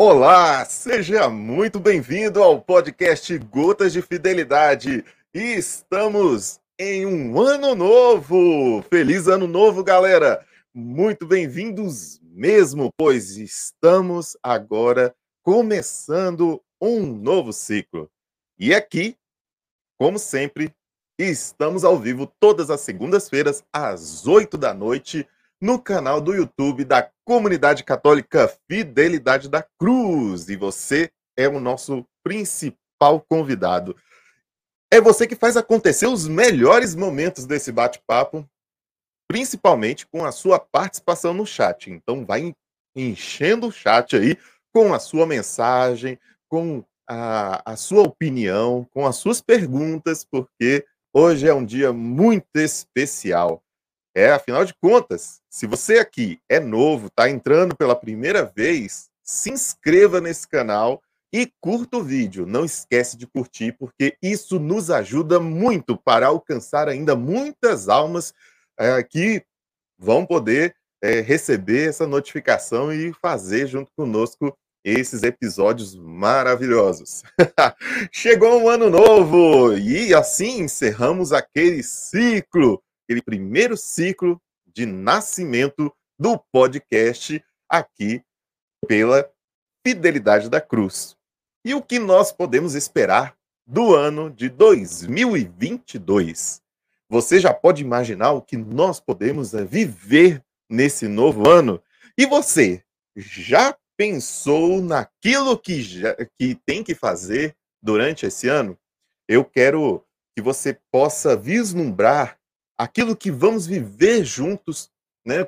Olá, seja muito bem-vindo ao podcast Gotas de Fidelidade. E estamos em um ano novo. Feliz ano novo, galera. Muito bem-vindos mesmo, pois estamos agora começando um novo ciclo. E aqui, como sempre, estamos ao vivo todas as segundas-feiras às oito da noite no canal do YouTube da Comunidade Católica Fidelidade da Cruz. E você é o nosso principal convidado. É você que faz acontecer os melhores momentos desse bate-papo, principalmente com a sua participação no chat. Então, vai enchendo o chat aí com a sua mensagem, com a, a sua opinião, com as suas perguntas, porque hoje é um dia muito especial. É, afinal de contas, se você aqui é novo, está entrando pela primeira vez, se inscreva nesse canal e curta o vídeo. Não esquece de curtir, porque isso nos ajuda muito para alcançar ainda muitas almas é, que vão poder é, receber essa notificação e fazer junto conosco esses episódios maravilhosos. Chegou um ano novo e assim encerramos aquele ciclo aquele primeiro ciclo de nascimento do podcast aqui pela Fidelidade da Cruz. E o que nós podemos esperar do ano de 2022? Você já pode imaginar o que nós podemos eh, viver nesse novo ano? E você já pensou naquilo que, já, que tem que fazer durante esse ano? Eu quero que você possa vislumbrar aquilo que vamos viver juntos, né?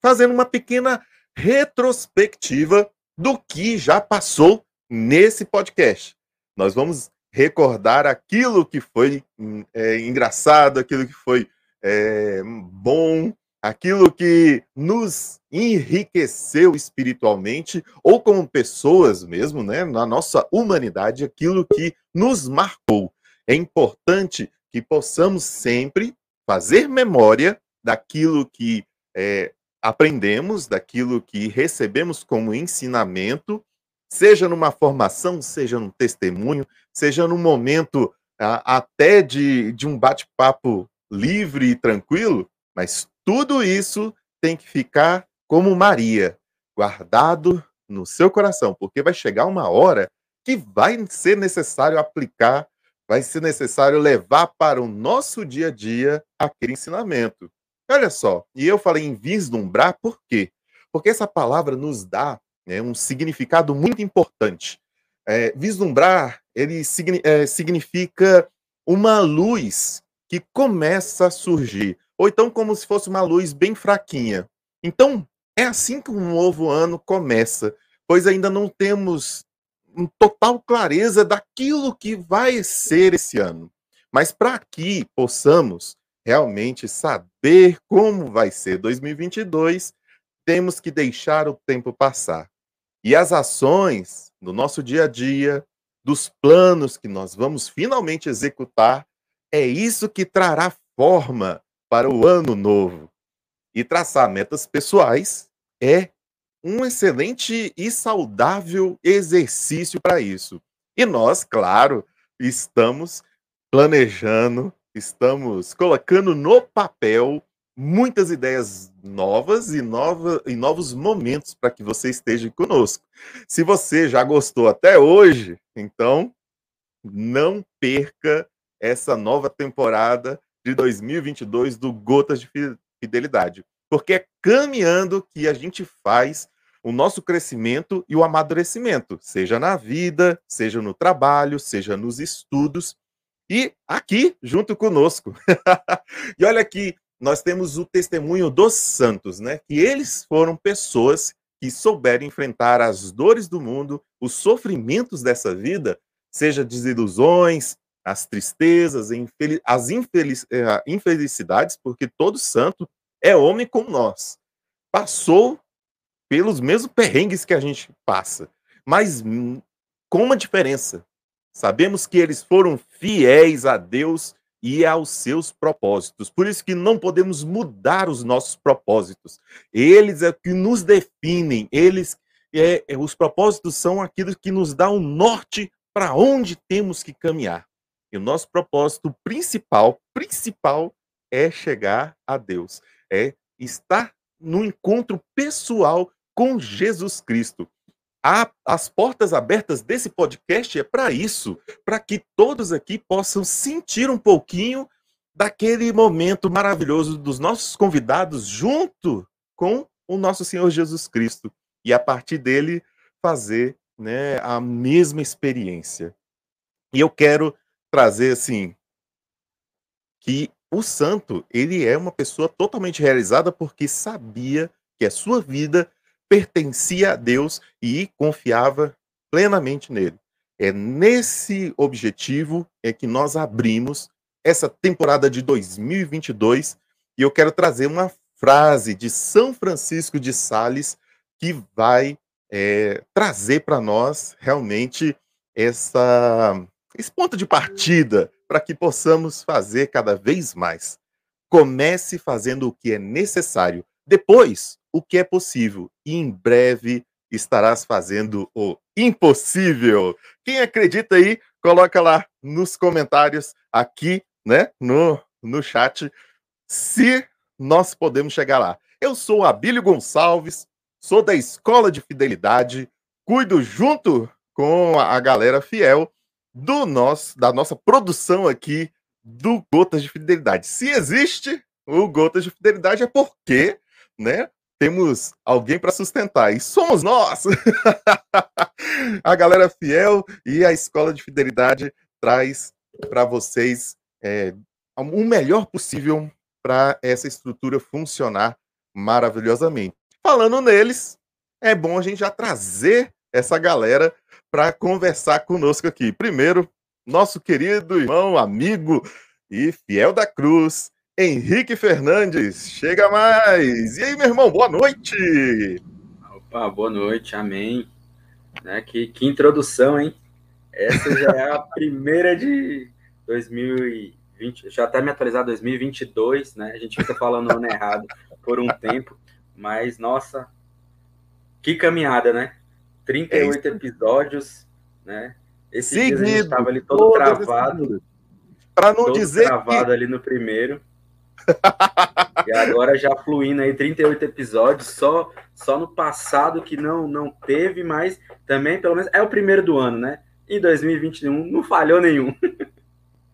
Fazendo uma pequena retrospectiva do que já passou nesse podcast. Nós vamos recordar aquilo que foi é, engraçado, aquilo que foi é, bom, aquilo que nos enriqueceu espiritualmente ou como pessoas mesmo, né, na nossa humanidade, aquilo que nos marcou. É importante que possamos sempre fazer memória daquilo que é, aprendemos, daquilo que recebemos como ensinamento, seja numa formação, seja num testemunho, seja num momento a, até de, de um bate-papo livre e tranquilo, mas tudo isso tem que ficar como Maria, guardado no seu coração, porque vai chegar uma hora que vai ser necessário aplicar vai ser necessário levar para o nosso dia a dia aquele ensinamento. Olha só, e eu falei em vislumbrar, por quê? Porque essa palavra nos dá né, um significado muito importante. É, vislumbrar, ele é, significa uma luz que começa a surgir, ou então como se fosse uma luz bem fraquinha. Então, é assim que um novo ano começa, pois ainda não temos em total clareza daquilo que vai ser esse ano. Mas para que possamos realmente saber como vai ser 2022, temos que deixar o tempo passar. E as ações no nosso dia a dia, dos planos que nós vamos finalmente executar, é isso que trará forma para o ano novo. E traçar metas pessoais é um excelente e saudável exercício para isso. E nós, claro, estamos planejando, estamos colocando no papel muitas ideias novas e, nova, e novos momentos para que você esteja conosco. Se você já gostou até hoje, então não perca essa nova temporada de 2022 do Gotas de Fidelidade, porque é caminhando que a gente faz o nosso crescimento e o amadurecimento, seja na vida, seja no trabalho, seja nos estudos e aqui junto conosco. e olha aqui, nós temos o testemunho dos santos, né? Que eles foram pessoas que souberam enfrentar as dores do mundo, os sofrimentos dessa vida, seja desilusões, as tristezas, as eh, infelicidades, porque todo santo é homem como nós. Passou pelos mesmos perrengues que a gente passa, mas hum, com uma diferença. Sabemos que eles foram fiéis a Deus e aos seus propósitos. Por isso que não podemos mudar os nossos propósitos. Eles é que nos definem, eles é, é, os propósitos são aquilo que nos dá um norte para onde temos que caminhar. E o nosso propósito principal, principal, é chegar a Deus, é estar no encontro pessoal com Jesus Cristo. A, as portas abertas desse podcast é para isso, para que todos aqui possam sentir um pouquinho daquele momento maravilhoso dos nossos convidados junto com o nosso Senhor Jesus Cristo e a partir dele fazer né, a mesma experiência. E eu quero trazer assim que o santo, ele é uma pessoa totalmente realizada porque sabia que a sua vida pertencia a Deus e confiava plenamente nele. É nesse objetivo é que nós abrimos essa temporada de 2022 e eu quero trazer uma frase de São Francisco de Sales que vai é, trazer para nós realmente essa, esse ponto de partida para que possamos fazer cada vez mais. Comece fazendo o que é necessário, depois o que é possível, e em breve estarás fazendo o impossível. Quem acredita aí, coloca lá nos comentários aqui, né, no, no chat, se nós podemos chegar lá. Eu sou Abílio Gonçalves, sou da Escola de Fidelidade, cuido junto com a galera fiel do nosso, da nossa produção aqui do Gotas de Fidelidade. Se existe o Gotas de Fidelidade é porque, né, temos alguém para sustentar e somos nós. a galera fiel e a Escola de Fidelidade traz para vocês é, o melhor possível para essa estrutura funcionar maravilhosamente. Falando neles, é bom a gente já trazer essa galera para conversar conosco aqui. Primeiro, nosso querido irmão, amigo e fiel da cruz, Henrique Fernandes. Chega mais! E aí, meu irmão, boa noite! Opa, boa noite, amém. Né, que, que introdução, hein? Essa já é a primeira de 2020, já até me atualizar 2022, né? A gente fica falando o ano errado por um tempo. Mas, nossa, que caminhada, né? 38 é episódios, né? Esse dia a gente estava ali todo travado. Para não dizer travado que... ali no primeiro. E agora já fluindo aí 38 episódios, só só no passado que não não teve, mas também pelo menos é o primeiro do ano, né? Em 2021 não falhou nenhum.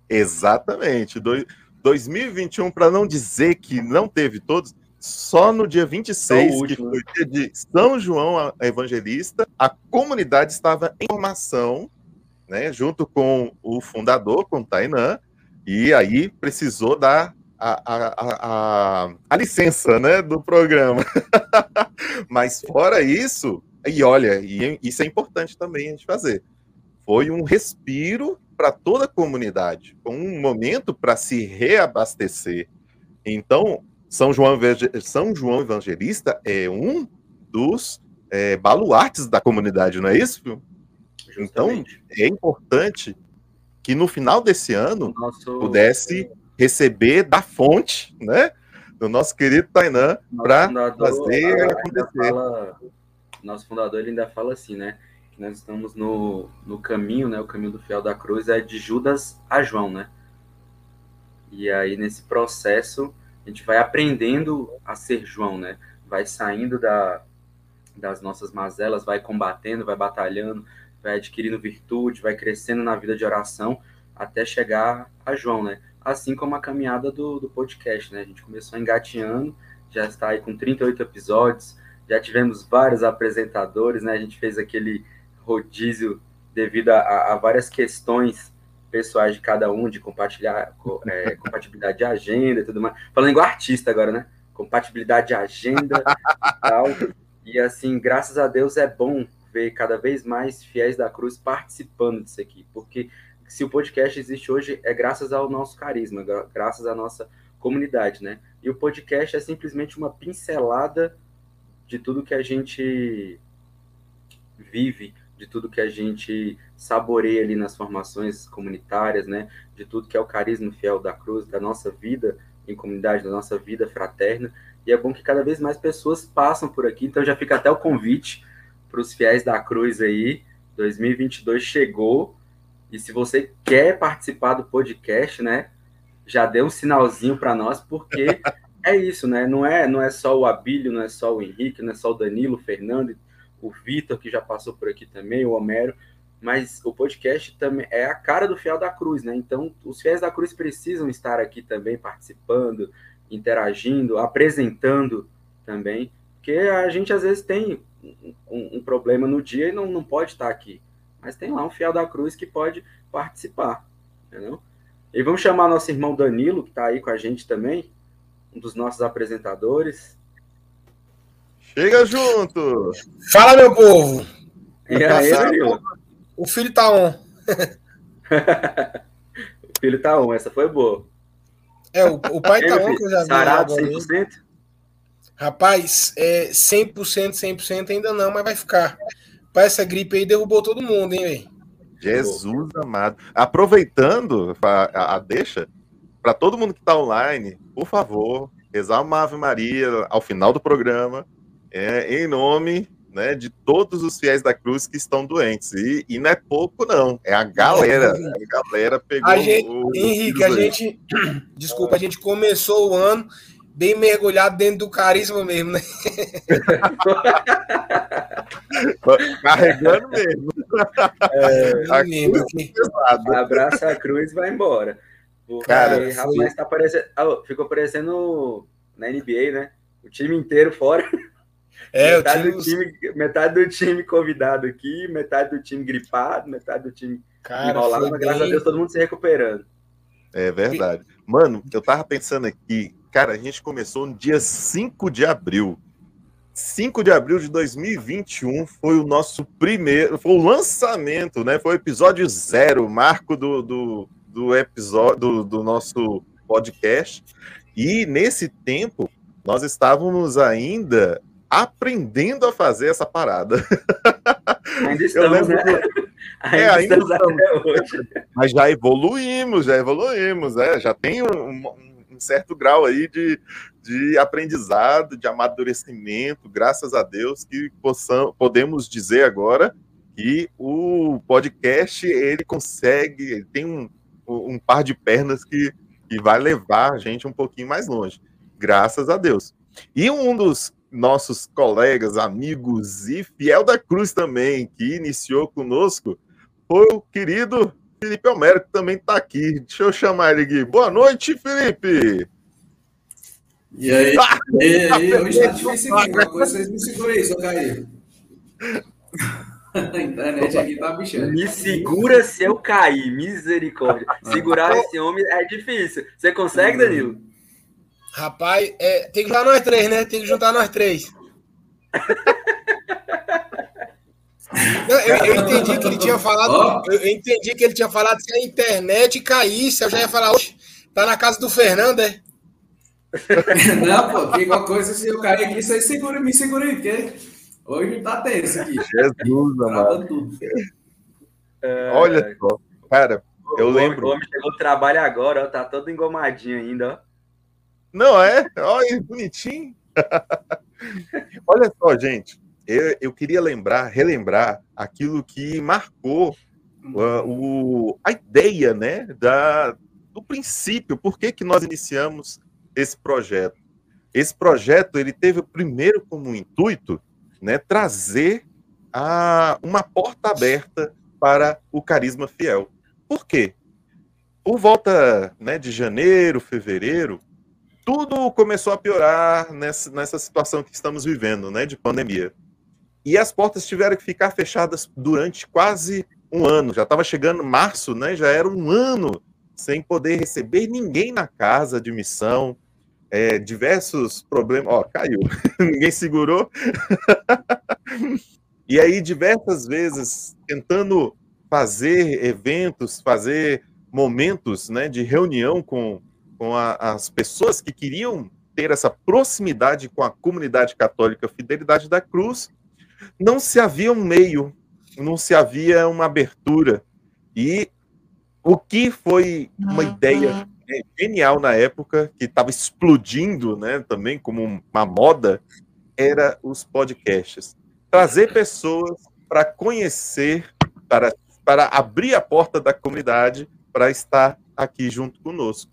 Exatamente. Do, 2021 para não dizer que não teve todos, só no dia 26, último, que foi o dia de São João Evangelista, a comunidade estava em formação, né, junto com o fundador, com o Tainan, e aí precisou dar a, a, a, a licença né, do programa. Mas fora isso, e olha, e isso é importante também a gente fazer, foi um respiro para toda a comunidade, um momento para se reabastecer. Então, são João, São João Evangelista é um dos é, baluartes da comunidade, não é isso? Então, é importante que no final desse ano Nosso... pudesse receber da fonte, né? Do nosso querido Tainan para fazer acontecer. Fala, nosso fundador ele ainda fala assim, né? Que nós estamos no, no caminho, né? O caminho do fiel da cruz é de Judas a João, né? E aí, nesse processo, a gente vai aprendendo a ser João, né? Vai saindo da, das nossas mazelas, vai combatendo, vai batalhando, vai adquirindo virtude, vai crescendo na vida de oração até chegar a João, né? Assim como a caminhada do, do podcast, né? A gente começou engateando, já está aí com 38 episódios, já tivemos vários apresentadores, né? A gente fez aquele rodízio devido a, a várias questões pessoais de cada um, de compartilhar é, compatibilidade de agenda e tudo mais. Falando igual artista agora, né? Compatibilidade de agenda e tal. E assim, graças a Deus é bom ver cada vez mais fiéis da cruz participando disso aqui, porque se o podcast existe hoje é graças ao nosso carisma, graças à nossa comunidade, né? E o podcast é simplesmente uma pincelada de tudo que a gente vive de tudo que a gente saboreia ali nas formações comunitárias, né? De tudo que é o carisma fiel da cruz, da nossa vida em comunidade, da nossa vida fraterna. E é bom que cada vez mais pessoas passam por aqui, então já fica até o convite para os fiéis da cruz aí. 2022 chegou. E se você quer participar do podcast, né? Já dê um sinalzinho para nós, porque é isso, né? Não é, não é só o Abílio, não é só o Henrique, não é só o Danilo, o Fernando, o Vitor, que já passou por aqui também, o Homero, mas o podcast também é a cara do Fiel da Cruz, né? Então, os fiéis da Cruz precisam estar aqui também participando, interagindo, apresentando também, porque a gente às vezes tem um, um problema no dia e não, não pode estar aqui, mas tem lá um Fiel da Cruz que pode participar, entendeu? E vamos chamar nosso irmão Danilo, que está aí com a gente também, um dos nossos apresentadores. Chega junto! Fala, meu povo! E aí, Danilo? O filho tá on. o filho tá on, essa foi boa. É, o, o pai tá on, que eu já vi. Sarado 100%? Rapaz, é 100%, 100% ainda não, mas vai ficar. Pai, essa gripe aí derrubou todo mundo, hein, velho? Jesus amado. Aproveitando a, a deixa, para todo mundo que está online, por favor, rezar uma Ave Maria ao final do programa, é, em nome né, de todos os fiéis da cruz que estão doentes. E, e não é pouco, não. É a galera. A galera pegou. A gente, o, Henrique, a gente. Desculpa, a gente começou o ano bem mergulhado dentro do carisma mesmo, né? Carregando mesmo. É, mesmo abraça a cruz e vai embora. Cara, Aí, rapaz, tá parecendo, oh, ficou parecendo na NBA, né? O time inteiro fora. É, metade, time... Do time, metade do time convidado aqui, metade do time gripado, metade do time Cara, enrolado, mas graças a Deus todo mundo se recuperando. É verdade. Mano, eu tava pensando aqui, cara, a gente começou no dia 5 de abril. 5 de abril de 2021 foi o nosso primeiro, foi o lançamento, né? Foi o episódio zero, marco do, do, do episódio do, do nosso podcast. E nesse tempo, nós estávamos ainda aprendendo a fazer essa parada. Ainda estamos, né? Ainda, é, ainda estamos, estamos. hoje. Mas já evoluímos, já evoluímos, é, já tem um, um, certo grau aí de, de aprendizado, de amadurecimento, graças a Deus, que possam, podemos dizer agora que o podcast ele consegue, ele tem um, um par de pernas que, que vai levar a gente um pouquinho mais longe, graças a Deus. E um dos nossos colegas, amigos e fiel da Cruz também, que iniciou conosco, foi o querido Felipe Homero, que também está aqui. Deixa eu chamar ele aqui. Boa noite, Felipe! E aí? Ah, e aí? Hoje tá difícil aqui. Uma coisa vocês me segurem aí, só cair. A internet aqui tá bichando. Me segura se eu cair, misericórdia. Segurar esse homem é difícil. Você consegue, Danilo? Rapaz, é, tem que juntar nós três, né? Tem que juntar nós três. Não, eu, eu, entendi que ele tinha falado. Oh. Eu, entendi que ele tinha falado se a internet caísse, eu já ia falar, oxe, tá na casa do Fernando, é? Não, pô, tem alguma coisa se eu cair aqui, você segura, me segura aí, porque hoje tá tenso aqui. Jesus, amado. Olha só, cara, eu o lembro. O homem chegou do trabalho agora, ó, tá todo engomadinho ainda, ó. Não é? Olha, bonitinho. Olha só, gente. Eu, eu, queria lembrar, relembrar aquilo que marcou uh, o, a ideia, né, da, do princípio. Por que, que nós iniciamos esse projeto? Esse projeto ele teve primeiro como intuito, né, trazer a, uma porta aberta para o carisma fiel. Por quê? Por volta né, de janeiro, fevereiro, tudo começou a piorar nessa, nessa situação que estamos vivendo, né, de pandemia. E as portas tiveram que ficar fechadas durante quase um ano. Já estava chegando março, né? Já era um ano sem poder receber ninguém na casa de missão. É, diversos problemas. Ó, caiu. ninguém segurou. e aí, diversas vezes, tentando fazer eventos, fazer momentos né, de reunião com com a, as pessoas que queriam ter essa proximidade com a comunidade católica Fidelidade da Cruz, não se havia um meio, não se havia uma abertura. E o que foi uma uhum. ideia né, genial na época, que estava explodindo né, também como uma moda, era os podcasts. trazer pessoas para conhecer, para, para abrir a porta da comunidade para estar aqui junto conosco.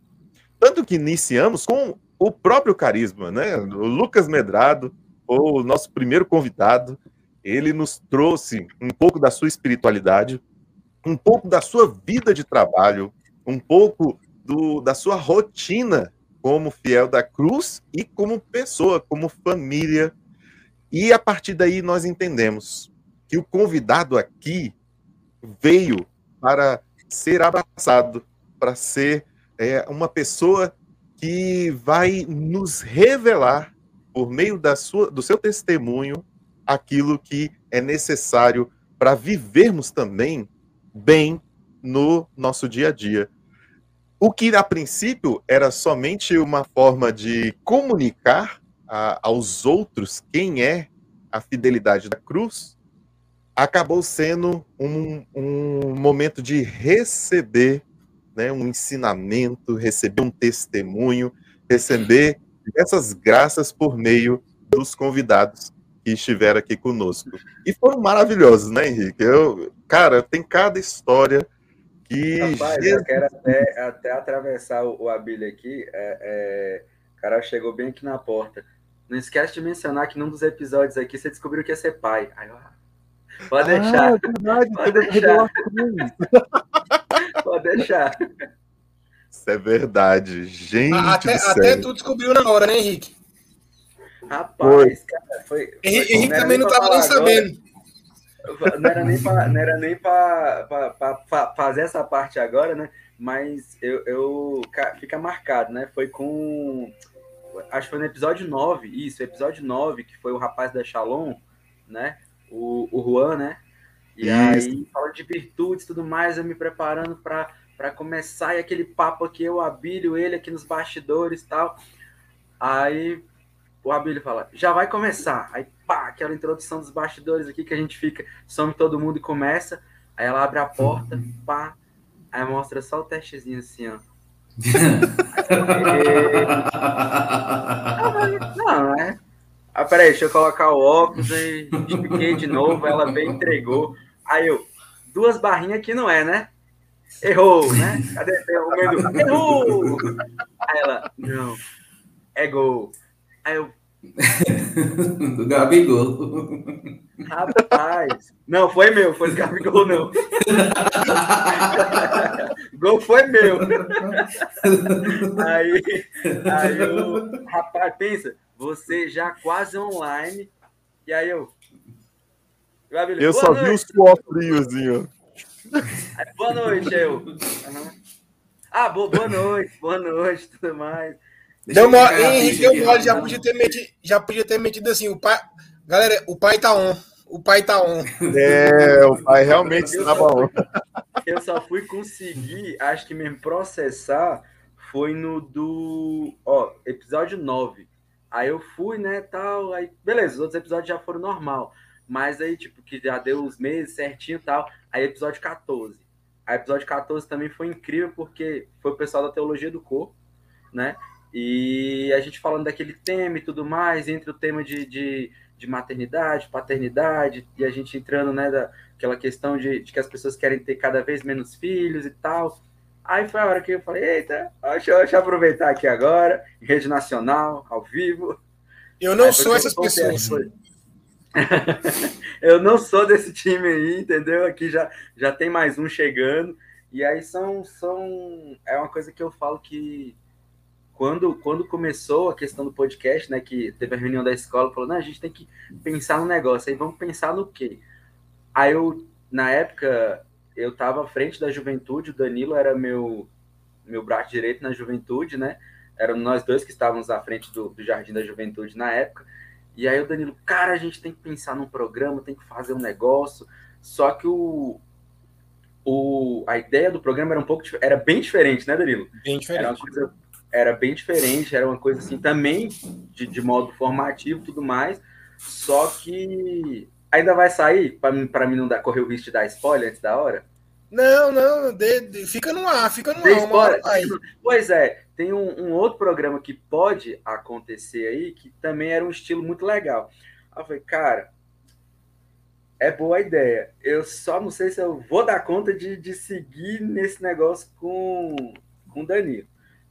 Tanto que iniciamos com o próprio carisma, né? O Lucas Medrado, o nosso primeiro convidado, ele nos trouxe um pouco da sua espiritualidade, um pouco da sua vida de trabalho, um pouco do, da sua rotina como fiel da cruz e como pessoa, como família. E a partir daí nós entendemos que o convidado aqui veio para ser abraçado, para ser é, uma pessoa que vai nos revelar, por meio da sua, do seu testemunho, aquilo que é necessário para vivermos também bem no nosso dia a dia. O que a princípio era somente uma forma de comunicar a, aos outros quem é a fidelidade da cruz, acabou sendo um, um momento de receber né, um ensinamento, receber um testemunho, receber essas graças por meio dos convidados que estiveram aqui conosco. E foram maravilhosos, né, Henrique? Eu, cara, tem cada história que. Rapaz, Jesus... eu quero até, até atravessar o, o Abílio aqui. É, é, o cara chegou bem aqui na porta. Não esquece de mencionar que num dos episódios aqui você descobriu que ia ser pai. Aí, ó, pode ah, deixar. É verdade, pode deixar. Pode deixar. Isso é verdade. Gente. Até, até tu descobriu na hora, né, Henrique? Rapaz, foi. cara, foi. Henrique, Henrique não também não estava nem sabendo. Não era nem para não era nem para fazer essa parte agora, né? Mas eu, eu fica marcado, né? Foi com acho que foi no episódio 9, isso, episódio 9, que foi o rapaz da Shalom, né? O, o Juan, né? E Isso. aí, falando de virtudes e tudo mais, eu me preparando para começar e aquele papo aqui, eu, Abílio, ele aqui nos bastidores e tal. Aí o Abílio fala, já vai começar. Aí, pá, aquela introdução dos bastidores aqui que a gente fica, some todo mundo e começa. Aí ela abre a porta, pá, aí mostra só o testezinho assim, ó. Não, é. Ah, peraí, deixa eu colocar o óculos e expliquei de novo. Ela bem entregou. Aí eu, duas barrinhas que não é, né? Errou, né? Cadê o? Errou! Aí ela, não, é gol. Aí eu. do Gabigol. Rapaz, não, foi meu, foi do Gabigol, não. Gol foi meu. Aí, aí eu, rapaz, pensa, você já quase online, e aí eu, eu só noite. vi os suor friozinho. Boa noite, eu. Uhum. Ah, boa, boa noite, boa noite, tudo mais. Deu uma, Henrique deu mole, já podia ter metido, já podia ter metido assim, o pai, galera, o pai tá on, o pai tá on. É, o pai realmente estava on. Eu só fui conseguir, acho que mesmo processar foi no do, ó, episódio 9. Aí eu fui, né, tal, aí beleza, os outros episódios já foram normal. Mas aí, tipo, que já deu os meses certinho e tal. Aí, episódio 14. Aí, episódio 14 também foi incrível, porque foi o pessoal da Teologia do Corpo, né? E a gente falando daquele tema e tudo mais, entre o tema de, de, de maternidade, paternidade, e a gente entrando, né, daquela questão de, de que as pessoas querem ter cada vez menos filhos e tal. Aí foi a hora que eu falei, eita, deixa eu, deixa eu aproveitar aqui agora, em rede nacional, ao vivo. Eu não sou essas pessoas. eu não sou desse time aí, entendeu? Aqui já, já tem mais um chegando. E aí são, são. É uma coisa que eu falo que quando, quando começou a questão do podcast, né? Que teve a reunião da escola, falou, não, a gente tem que pensar no negócio, aí vamos pensar no quê? Aí eu, na época, eu estava à frente da juventude, o Danilo era meu, meu braço direito na juventude, né? Eram nós dois que estávamos à frente do, do Jardim da Juventude na época. E aí o Danilo, cara, a gente tem que pensar num programa, tem que fazer um negócio. Só que o, o, a ideia do programa era um pouco era bem diferente, né, Danilo? Bem diferente. Era, coisa, era bem diferente, era uma coisa assim também de, de modo formativo tudo mais. Só que ainda vai sair para mim não dar, correr o risco de dar spoiler antes da hora? Não, não, de, de, fica no ar, fica no ar. Uma Pois é, tem um, um, outro programa que pode acontecer aí, que também era um estilo muito legal. Aí eu falei, cara, é boa ideia. Eu só não sei se eu vou dar conta de, de seguir nesse negócio com, com o Danilo.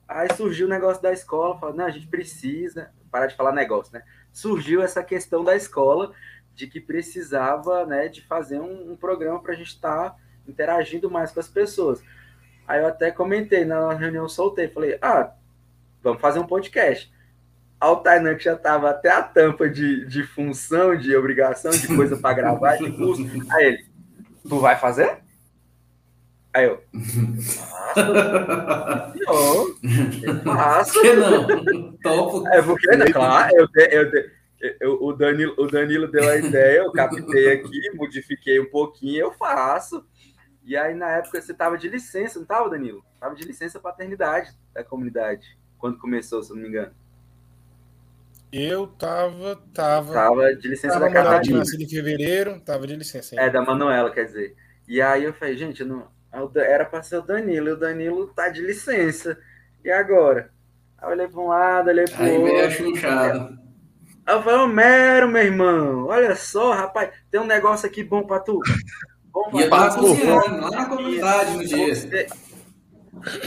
Aí surgiu o negócio da escola, falou, não, a gente precisa, parar de falar negócio, né? Surgiu essa questão da escola de que precisava, né, de fazer um, um programa para a gente estar tá interagindo mais com as pessoas. Aí eu até comentei na reunião, soltei, falei, ah, vamos fazer um podcast. Ao Tainan, que já tava até a tampa de, de função, de obrigação, de coisa para gravar, de custo. Aí ele, tu vai fazer? Aí eu, faço. não? Topo. É porque, né, claro, eu, eu, eu, o, Danilo, o Danilo deu a ideia, eu captei aqui, modifiquei um pouquinho, eu faço. E aí, na época, você tava de licença, não tava, Danilo? Tava de licença paternidade da comunidade, quando começou, se eu não me engano. Eu tava, tava. Tava de licença tava da Catarina. em fevereiro, tava de licença. Ainda. É, da Manuela, quer dizer. E aí eu falei, gente, não, era para ser o Danilo, e o Danilo tá de licença. E agora? Aí eu olhei para um lado, olhei para o outro. Aí chuchado. Aí eu falei, Homero, meu irmão, olha só, rapaz, tem um negócio aqui bom para tu. Bom pra e tu. cozinhando, lá na comunidade no dia. Você,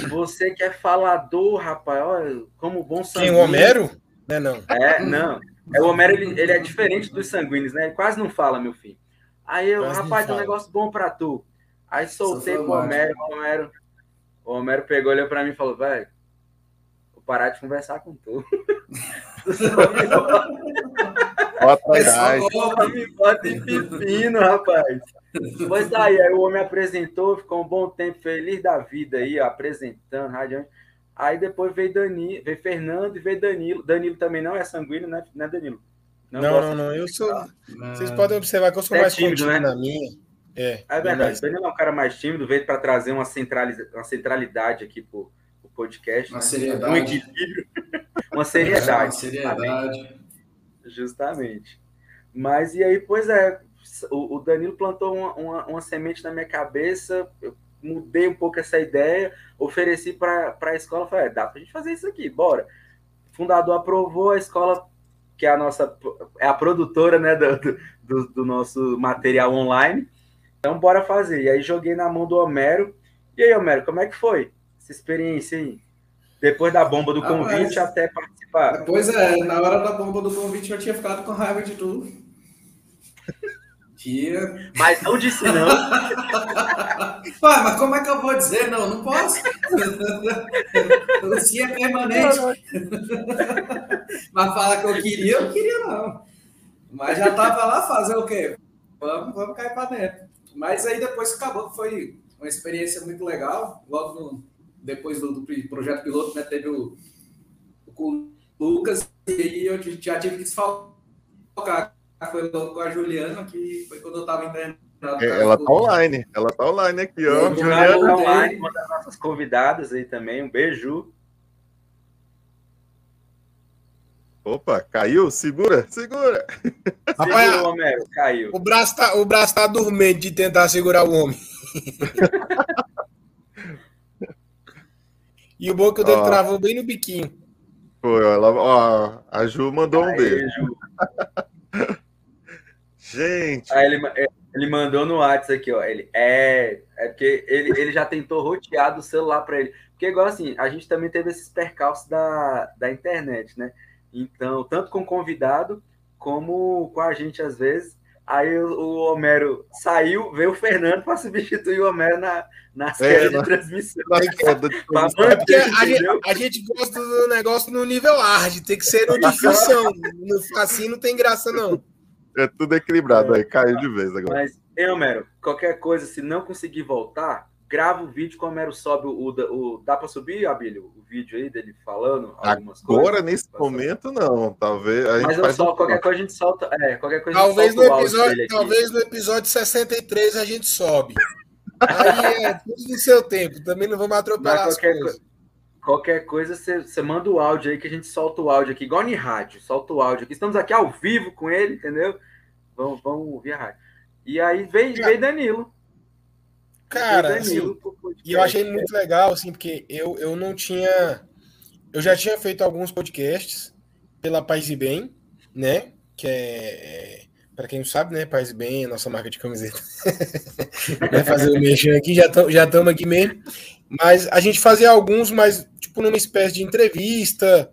você que é falador, rapaz, olha, como bom sanguíneo. Quem, o Homero? É, não. É, não. É, o Homero, ele, ele é diferente dos sanguíneos, né? Ele quase não fala, meu filho. Aí eu, quase rapaz, tem um negócio bom para tu. Aí soltei pro Homero, o Homero, o Homero pegou, olhou pra mim e falou, velho, vou parar de conversar com tu. Bota me bota em pepino, rapaz. Pois daí, aí o homem apresentou, ficou um bom tempo feliz da vida aí, apresentando, radiante. Aí depois veio Danilo, veio Fernando e veio Danilo. Danilo também não é sanguíneo, né, né Danilo? Não, não, não, não, Eu sou. Vocês podem observar que eu sou é mais tímido, né? na minha. É, é verdade. O Danilo é um cara mais tímido, veio para trazer uma, centraliza... uma centralidade aqui para o podcast. Uma né? seriedade. Um equilíbrio. uma seriedade. É, uma seriedade. Justamente. Mas e aí, pois é, o, Danilo plantou uma, uma, uma, semente na minha cabeça, eu mudei um pouco essa ideia, ofereci para a escola, falei, é, dá para a gente fazer isso aqui, bora. O fundador aprovou, a escola, que é a nossa, é a produtora né, do, do, do nosso material online, então, bora fazer. E aí, joguei na mão do Homero. E aí, Homero, como é que foi essa experiência aí? Depois da bomba do convite até participar. Pois é, na hora da bomba do convite eu tinha ficado com raiva de tudo. Tinha. Mas não disse não. Pai, mas como é que eu vou dizer não? Não posso. Sim é permanente. mas fala que eu queria, eu queria não. Mas já tava lá fazer o quê? Vamos, vamos cair para dentro. Mas aí depois acabou, foi uma experiência muito legal. Logo no, depois do, do, projeto piloto, né, teve o, o Lucas, e aí eu já tive que desfalcar. Foi com a Juliana, que foi quando eu estava internado. É, ela tá online, ela tá online aqui, ó. Juliana tá online, uma das nossas convidadas aí também, um beijo. Opa, caiu? Segura, segura. Rapaz, segura, Homero, caiu. O braço, tá, o braço tá dormente de tentar segurar o homem. e o bom é que o travou bem no biquinho. Foi, ela, ó, a Ju mandou um beijo. Gente. Aí ele, ele mandou no WhatsApp aqui, ó. Ele é. É porque ele, ele já tentou rotear do celular para ele. Porque, igual assim, a gente também teve esses percalços da, da internet, né? Então, tanto com o convidado como com a gente às vezes. Aí o, o Homero saiu, veio o Fernando para substituir o Homero na, na série é, de transmissão. é a gente, a gente, gosta do negócio no nível hard, tem que ser no difícil. no assim não tem graça, não. É tudo equilibrado, é. aí caiu de vez agora. Mas, hein, Homero, qualquer coisa, se não conseguir voltar, grava o vídeo como era sobe o, o, o dá para subir, Abílio, o vídeo aí dele falando algumas Agora, coisas. Agora nesse momento não, talvez. Mas eu só, qualquer coisa a gente solta, é, qualquer coisa talvez no episódio, talvez no episódio 63 a gente sobe. Aí é tudo no seu tempo, também não vamos atropelar Mas qualquer, coisas. Qualquer coisa, você, manda o áudio aí que a gente solta o áudio aqui, igual em rádio, solta o áudio aqui. Estamos aqui ao vivo com ele, entendeu? Vamos, vamos ouvir a rádio. E aí veio, veio Danilo. Cara, assim, e eu achei muito legal, assim, porque eu, eu não tinha. Eu já tinha feito alguns podcasts pela Paz e Bem, né? Que é, é para quem não sabe, né? Paz Bem, a nossa marca de camiseta. Vai fazer o mexer aqui, já estamos já aqui mesmo. Mas a gente fazia alguns, mas tipo numa espécie de entrevista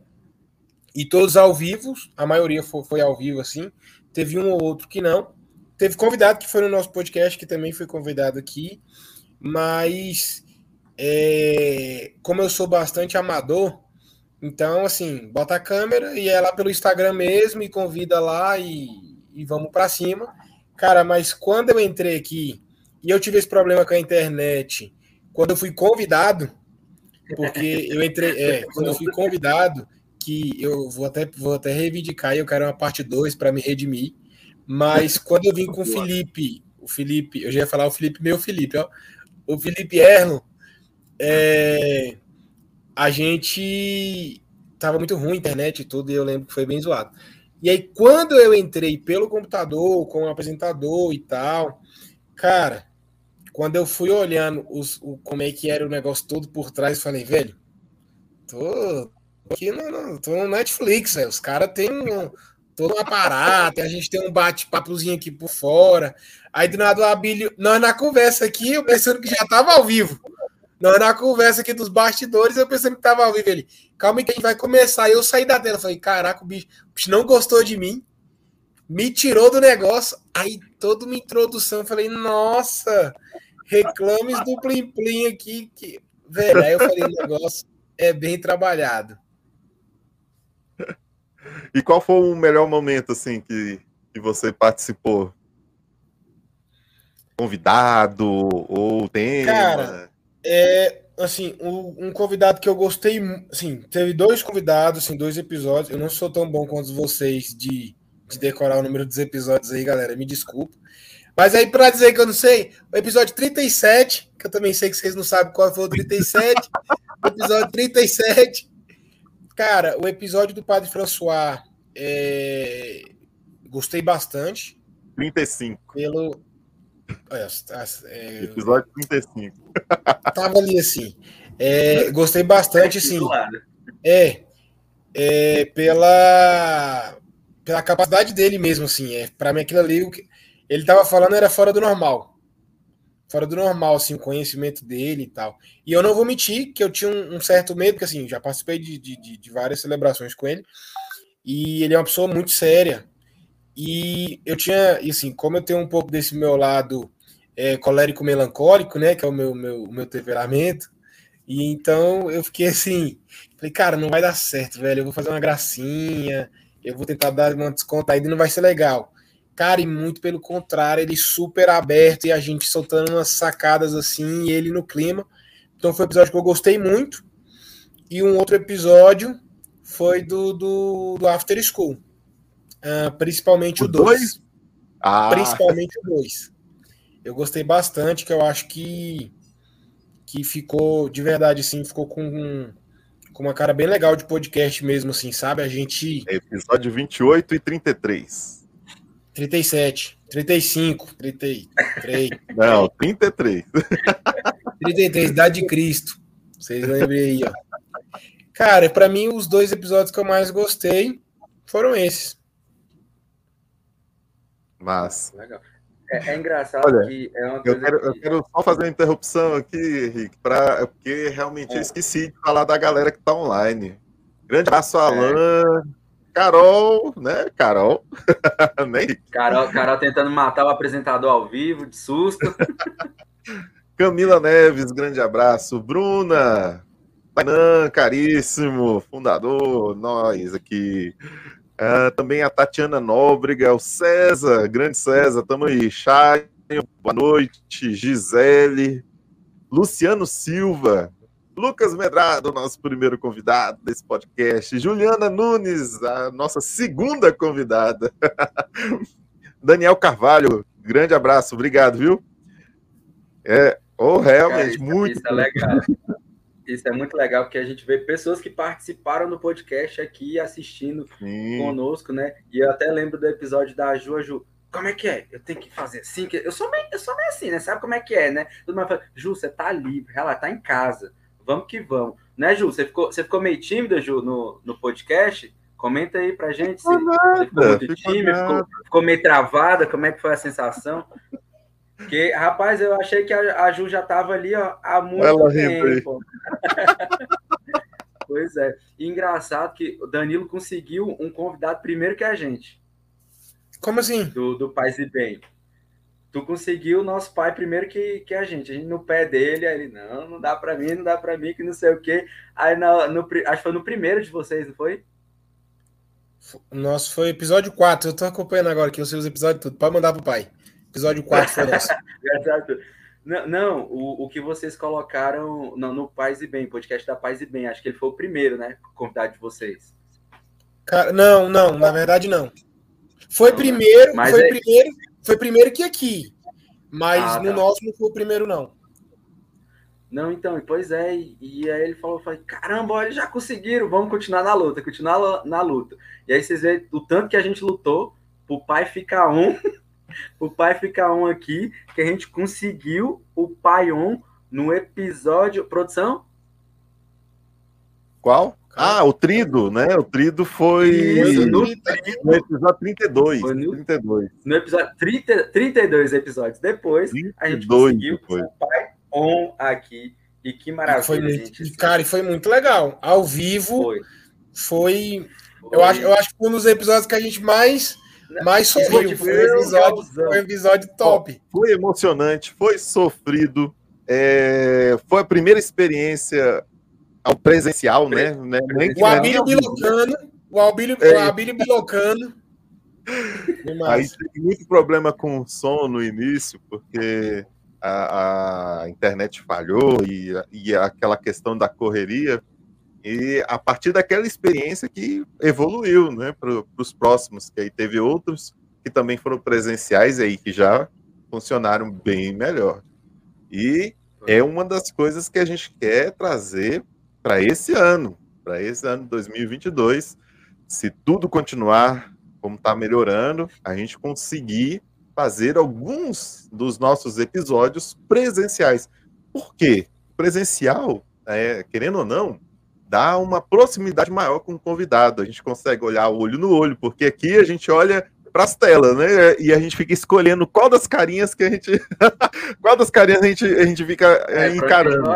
e todos ao vivo. A maioria foi, foi ao vivo, assim. Teve um ou outro que não. Teve convidado que foi no nosso podcast, que também foi convidado aqui. Mas é, como eu sou bastante amador, então assim, bota a câmera e é lá pelo Instagram mesmo e convida lá e e vamos para cima. Cara, mas quando eu entrei aqui e eu tive esse problema com a internet, quando eu fui convidado, porque eu entrei, é, quando eu fui convidado, que eu vou até, vou até reivindicar, eu quero uma parte 2 para me redimir, mas quando eu vim com o Felipe, o Felipe, eu já ia falar o Felipe, meu Felipe, ó, o Felipe Erno, é, a gente tava muito ruim a internet e tudo, e eu lembro que foi bem zoado. E aí, quando eu entrei pelo computador, com o apresentador e tal, cara, quando eu fui olhando os, o, como é que era o negócio todo por trás, falei, velho, tô aqui no, no, tô no Netflix, velho. Os caras têm um, todo um aparato, a gente tem um bate-papozinho aqui por fora. Aí do nada o Abílio, nós na conversa aqui, eu pensando que já tava ao vivo. Nós na conversa aqui dos bastidores, eu pensando que tava ao vivo. Ele, calma aí que a gente vai começar. Eu saí da tela, falei, caraca, o bicho, o bicho não gostou de mim, me tirou do negócio. Aí toda uma introdução, falei, nossa, reclames do Plim Plim aqui. Que... Velho, aí eu falei, o negócio é bem trabalhado. E qual foi o melhor momento, assim, que, que você participou? Convidado ou tema? Cara, é, assim, um, um, convidado que eu gostei, assim, teve dois convidados, assim, dois episódios. Eu não sou tão bom quanto vocês de, de decorar o número dos episódios aí, galera, me desculpa. Mas aí, para dizer que eu não sei, o episódio 37, que eu também sei que vocês não sabem qual foi o 37, o episódio 37. Cara, o episódio do Padre François, é, gostei bastante. 35. Pelo, é, Episódio 35. Tava ali assim. É, gostei bastante, sim. É, é, pela, pela capacidade dele mesmo, assim. É, para mim, aquilo ali, ele tava falando era fora do normal. Fora do normal, assim, o conhecimento dele e tal. E eu não vou mentir que eu tinha um, um certo medo, porque assim, já participei de, de, de várias celebrações com ele. E ele é uma pessoa muito séria, e eu tinha, e assim, como eu tenho um pouco desse meu lado é, colérico melancólico, né, que é o meu, meu, meu temperamento, e então eu fiquei assim, falei, cara, não vai dar certo, velho, eu vou fazer uma gracinha, eu vou tentar dar uma descontraída e não vai ser legal. Cara, e muito pelo contrário, ele super aberto e a gente soltando umas sacadas assim, e ele no clima. Então foi um episódio que eu gostei muito. E um outro episódio foi do, do, do After School Uh, principalmente o 2. Ah. Principalmente o 2. Eu gostei bastante, que eu acho que, que ficou, de verdade, assim, ficou com, com uma cara bem legal de podcast mesmo, assim, sabe? A gente. Episódio 28 e 33. 37, 35, 33. Não, 33. 33, idade de Cristo. Vocês lembrem aí, ó. Cara, para mim, os dois episódios que eu mais gostei foram esses. Mas. Legal. É, é engraçado Olha, que é uma coisa. Eu quero, que... eu quero só fazer uma interrupção aqui, Henrique, pra, porque realmente é. eu esqueci de falar da galera que está online. Grande abraço, Alan. É. Carol, né? Carol. né? Carol. Carol tentando matar o apresentador ao vivo, de susto. Camila Neves, grande abraço. Bruna, Tainan, caríssimo, fundador, nós aqui. Uh, também a Tatiana Nóbrega, o César, grande César, tamo aí. Chay, boa noite. Gisele, Luciano Silva, Lucas Medrado, nosso primeiro convidado desse podcast. Juliana Nunes, a nossa segunda convidada. Daniel Carvalho, grande abraço, obrigado, viu? É, oh, realmente, Cara, muito. Isso é legal. Isso é muito legal, porque a gente vê pessoas que participaram do podcast aqui assistindo Sim. conosco, né? E eu até lembro do episódio da Ju, Ju, como é que é? Eu tenho que fazer assim? Eu sou meio, eu sou meio assim, né? Sabe como é que é, né? Todo mundo fala, Ju, você tá livre, ela tá em casa, vamos que vamos. Né, Ju? Você ficou, você ficou meio tímida, Ju, no, no podcast? Comenta aí pra gente se você ficou muito tímido, ficou, ficou, meio travada, como é que foi a sensação. Porque, rapaz, eu achei que a, a Ju já tava ali ó, há muito Ela tempo. pois é. E engraçado que o Danilo conseguiu um convidado primeiro que a gente. Como assim? Do, do Paz e Bem. Tu conseguiu o nosso pai primeiro que, que a gente. A gente no pé dele, aí ele, não, não dá para mim, não dá para mim, que não sei o quê. Aí no, no, acho que foi no primeiro de vocês, não foi? Nosso foi episódio 4. Eu tô acompanhando agora aqui os seus episódios tudo. Pode mandar pro pai. Episódio 4 foi nosso. não, não o, o que vocês colocaram no, no Paz e Bem, podcast da Paz e Bem. Acho que ele foi o primeiro, né? Convidado de vocês. Cara, não, não, na verdade não. Foi não, primeiro, foi é... primeiro, foi primeiro que aqui. Mas ah, no tá. nosso não foi o primeiro, não. Não, então, pois é, e, e aí ele falou, falei, caramba, eles já conseguiram, vamos continuar na luta, continuar na luta. E aí vocês veem o tanto que a gente lutou pro pai ficar um, pro pai ficar um aqui, que a gente conseguiu o pai on no episódio. Produção? Qual? Ah, o Trido, né? O Trido foi Isso, no, trido, no episódio 32. Foi no, 32. No episódio 30, 32 episódios depois, 32 a gente conseguiu foi. o pai on aqui. E que maravilha, foi muito, gente. Cara, e foi muito legal. Ao vivo foi. foi, eu, acho, eu acho que foi um dos episódios que a gente mais mais sofreu. Foi um episódio, foi um episódio top. Foi emocionante, foi sofrido. É, foi a primeira experiência ao presencial, né? né? o Abílio Bilocano, o Abílio, é. o Abílio Bilocano. Aí teve muito problema com o som no início, porque a, a internet falhou e, e aquela questão da correria. E a partir daquela experiência que evoluiu né, para os próximos, que aí teve outros que também foram presenciais aí, que já funcionaram bem melhor. E é uma das coisas que a gente quer trazer para esse ano, para esse ano 2022. Se tudo continuar como está melhorando, a gente conseguir fazer alguns dos nossos episódios presenciais. Por quê? Presencial, é, querendo ou não, dá uma proximidade maior com o convidado. A gente consegue olhar olho no olho, porque aqui a gente olha para as telas, né? E a gente fica escolhendo qual das carinhas que a gente. qual das carinhas a gente, a gente fica é, é encarando.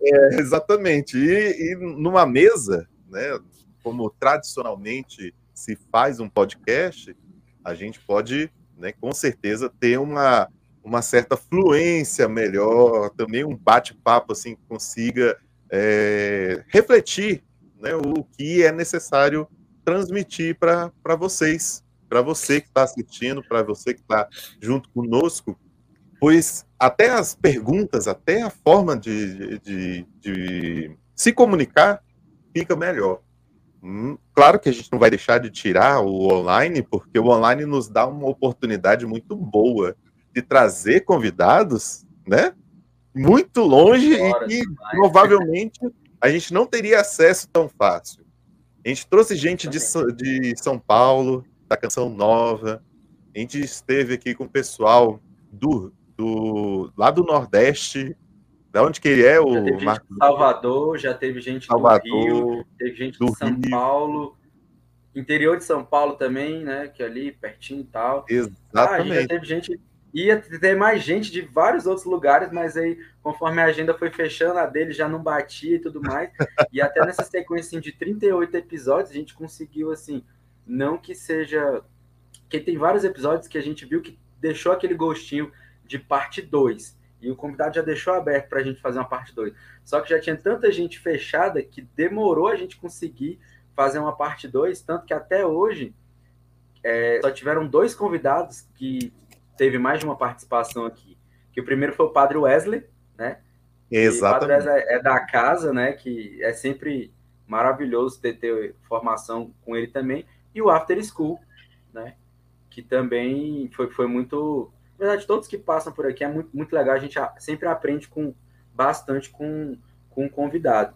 É, exatamente. E, e numa mesa, né? Como tradicionalmente se faz um podcast, a gente pode né, com certeza ter uma, uma certa fluência melhor, também um bate-papo assim que consiga é, refletir né, o que é necessário transmitir para vocês, para você que está assistindo, para você que está junto conosco, pois até as perguntas, até a forma de, de, de se comunicar fica melhor. Hum, claro que a gente não vai deixar de tirar o online, porque o online nos dá uma oportunidade muito boa de trazer convidados, né? Muito longe e que provavelmente a gente não teria acesso tão fácil. A gente trouxe gente de, de São Paulo, da Canção Nova, a gente esteve aqui com o pessoal do, do lá do Nordeste, da onde que ele é, o já Marcos? Salvador, já teve gente Salvador, do Rio, teve gente do de São Rio. Paulo, interior de São Paulo também, né? Que é ali pertinho e tal. Exatamente. Ah, já teve gente. Ia ter mais gente de vários outros lugares, mas aí, conforme a agenda foi fechando, a dele já não batia e tudo mais. e até nessa sequência assim, de 38 episódios, a gente conseguiu, assim, não que seja. Porque tem vários episódios que a gente viu que deixou aquele gostinho de parte 2. E o convidado já deixou aberto para a gente fazer uma parte 2. Só que já tinha tanta gente fechada que demorou a gente conseguir fazer uma parte 2, tanto que até hoje é, só tiveram dois convidados que teve mais de uma participação aqui. Que o primeiro foi o Padre Wesley, né? Exatamente. o Padre Wesley é da casa, né? Que é sempre maravilhoso ter, ter formação com ele também. E o After School, né? Que também foi, foi muito na verdade, todos que passam por aqui é muito, muito legal. A gente sempre aprende com bastante com, com o convidado.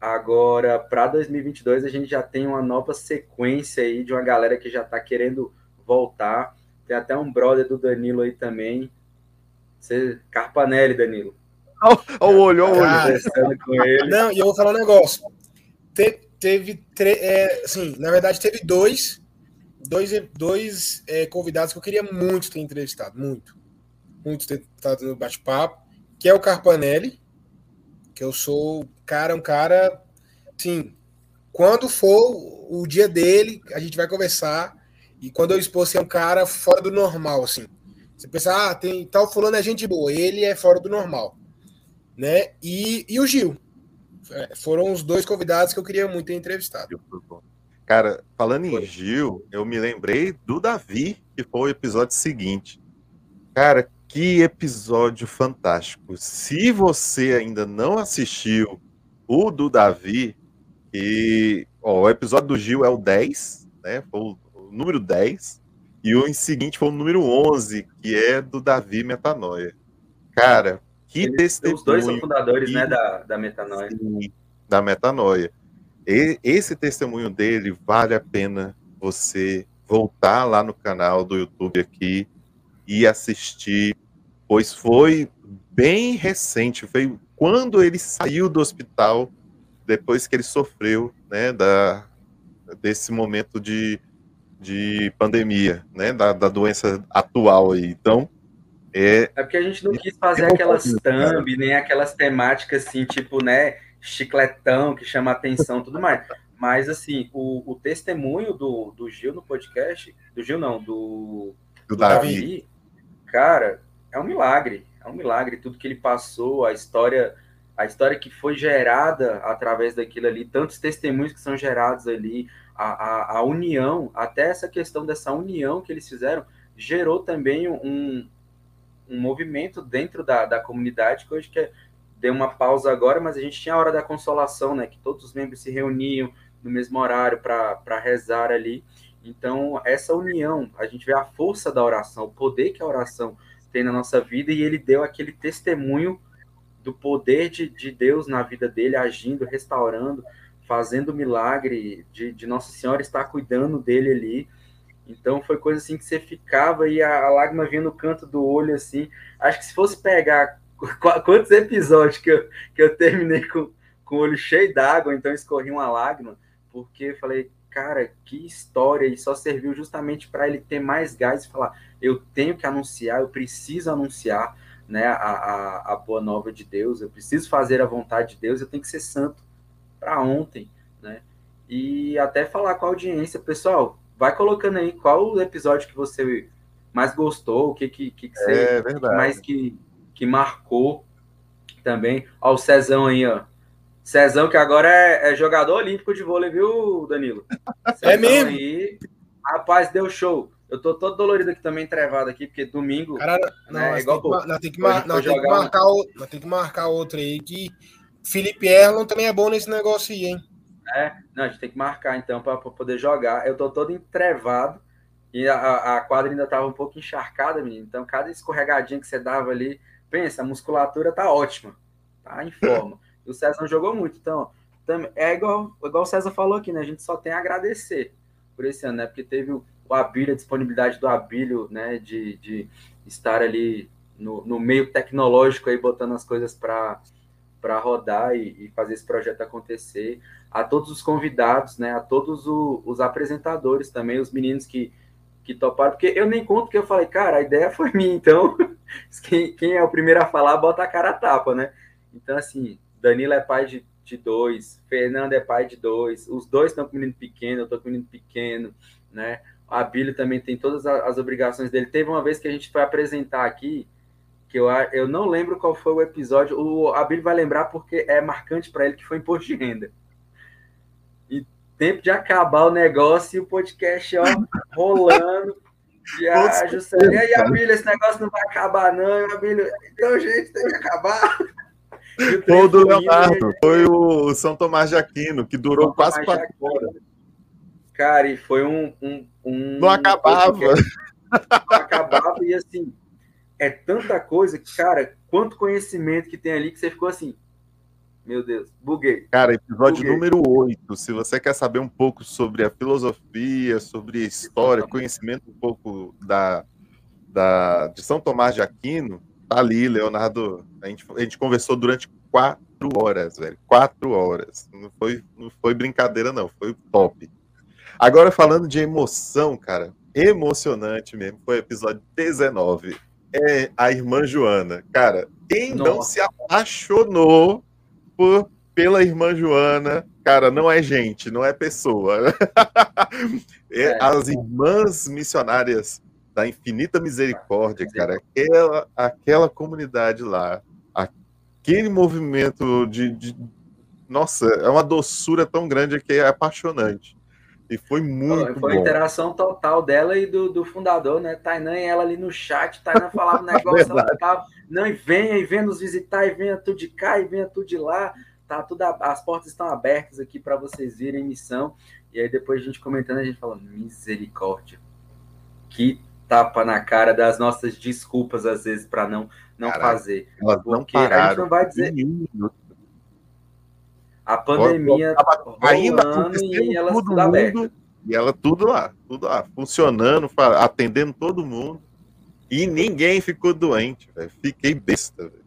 Agora, para 2022, a gente já tem uma nova sequência aí de uma galera que já está querendo voltar. Tem até um brother do Danilo aí também. Você, Carpanelli, Danilo. Olha o olho, olha o olho. Não, e eu vou falar um negócio. teve, é, assim, na verdade, teve dois, dois, dois é, convidados que eu queria muito ter entrevistado, muito. Muito ter estado no bate-papo, que é o Carpanelli, que eu sou, cara, um cara, sim, quando for o dia dele, a gente vai conversar, e quando eu expor, ser é um cara fora do normal, assim. Você pensa, ah, tem tal fulano é gente boa, ele é fora do normal, né? E, e o Gil, é, foram os dois convidados que eu queria muito ter entrevistado. Cara, falando em Gil, eu me lembrei do Davi, que foi o episódio seguinte. Cara, que episódio fantástico. Se você ainda não assistiu o do Davi, e ó, o episódio do Gil é o 10, né? Foi o, o número 10. E o em seguinte foi o número 11, que é do Davi Metanoia. Cara, que Eles, testemunho. Os dois são fundadores, que... né, da, da Metanoia. Sim, da Metanoia. Esse testemunho dele vale a pena você voltar lá no canal do YouTube aqui e assistir, pois foi bem recente, foi quando ele saiu do hospital, depois que ele sofreu, né, da, desse momento de, de pandemia, né, da, da doença atual aí. Então, é, é porque a gente não quis fazer é aquelas thumb, nem aquelas temáticas assim, tipo, né, chicletão que chama atenção tudo mais. Mas, assim, o, o testemunho do, do Gil no podcast, do Gil não, do, do, do Davi. Davi, cara, é um milagre. É um milagre tudo que ele passou, a história, a história que foi gerada através daquilo ali, tantos testemunhos que são gerados ali, a, a, a união, até essa questão dessa união que eles fizeram, gerou também um, um movimento dentro da, da comunidade que hoje quer deu uma pausa agora, mas a gente tinha a hora da consolação, né? Que todos os membros se reuniam no mesmo horário para rezar ali. Então, essa união, a gente vê a força da oração, o poder que a oração tem na nossa vida, e ele deu aquele testemunho do poder de, de Deus na vida dele, agindo, restaurando, fazendo milagre, de, de Nossa Senhora estar cuidando dele ali. Então foi coisa assim que você ficava e a, a, lágrima vinha no canto do olho assim. Acho que se fosse pegar quantos episódios que eu, que eu terminei com, com o olho cheio d'água, então escorri uma lágrima, porque falei, cara, que história, e só serviu justamente para ele ter mais gás e falar, eu tenho que anunciar, eu preciso anunciar né, a, a, a boa nova de Deus, eu preciso fazer a vontade de Deus, eu tenho que ser santo para ontem, né? E até falar com a audiência, pessoal, vai colocando aí qual o episódio que você mais gostou, o que que, que, que você é mais que, que marcou também. Ó, o Cezão aí, ó. Cezão, que agora é, é jogador olímpico de vôlei, viu, Danilo? É Cezão é mesmo? Aí, rapaz, deu show. Eu tô todo dolorido aqui também, travado aqui, porque domingo. Cara, não, né, é igual tem, que, nós tem que, mar, nós tem que marcar nós tem que marcar outro aí que Felipe Erlon também é bom nesse negócio aí, hein? É, não, a gente tem que marcar então para poder jogar. Eu tô todo entrevado e a, a quadra ainda tava um pouco encharcada, menino. Então, cada escorregadinha que você dava ali, pensa, a musculatura tá ótima, tá em forma. E o César não jogou muito, então é igual, igual o César falou aqui, né? A gente só tem a agradecer por esse ano, né? Porque teve o, o Abílio, a disponibilidade do Abílio, né? De, de estar ali no, no meio tecnológico aí, botando as coisas para para rodar e, e, fazer esse projeto acontecer. A todos os convidados, né, a todos o, os apresentadores também, os meninos que, que toparam, porque eu nem conto que eu falei, cara, a ideia foi minha, então quem, quem é o primeiro a falar bota a cara a tapa, né? Então, assim, Danilo é pai de, de dois, Fernando é pai de dois, os dois estão com menino pequeno, eu estou com menino pequeno, né? A Bíblia também tem todas as obrigações dele. Teve uma vez que a gente foi apresentar aqui, que eu, eu não lembro qual foi o episódio. O Abílio vai lembrar porque é marcante para ele que foi imposto de renda. E tempo de acabar o negócio e o podcast ó, rolando. E a Juscelia, e aí, Abílio, esse negócio não vai acabar, não. Abílio, então, gente, tem que acabar. Foi o do Leonardo, foi o São Tomás de Aquino, que durou quase quatro horas. Cara, e foi um. um, um não acabava. Não acabava, e assim, é tanta coisa que, cara, quanto conhecimento que tem ali que você ficou assim. Meu Deus, buguei. Cara, episódio buguei. número 8. Se você quer saber um pouco sobre a filosofia, sobre a história, conhecimento um pouco da, da, de São Tomás de Aquino, tá ali, Leonardo. A gente, a gente conversou durante quatro, horas, velho. Quatro horas. Não foi, não foi brincadeira, não. Foi top. Agora, falando de emoção, cara, emocionante mesmo, foi o episódio 19. É a irmã Joana. Cara, quem Nossa. não se apaixonou por, pela irmã Joana, cara, não é gente, não é pessoa. é, é. As irmãs missionárias da Infinita Misericórdia, cara, aquela, aquela comunidade lá, aquele movimento de, de. Nossa, é uma doçura tão grande que é apaixonante. E foi muito Foi a interação total dela e do, do fundador, né? Tainan e ela ali no chat, Tainan falava um negócio, ela tava, não, e venha, e venha nos visitar, e venha tudo de cá, e venha tudo de lá. Tá tudo, as portas estão abertas aqui para vocês virem missão. E aí depois a gente comentando, a gente falou, misericórdia. Que tapa na cara das nossas desculpas, às vezes, para não, não Caraca, fazer. Elas não pararam. A gente não vai dizer. A pandemia ainda e ela tudo mundo, aberta. E ela tudo lá, tudo lá, funcionando, atendendo todo mundo. E ninguém ficou doente, velho. Fiquei besta, velho.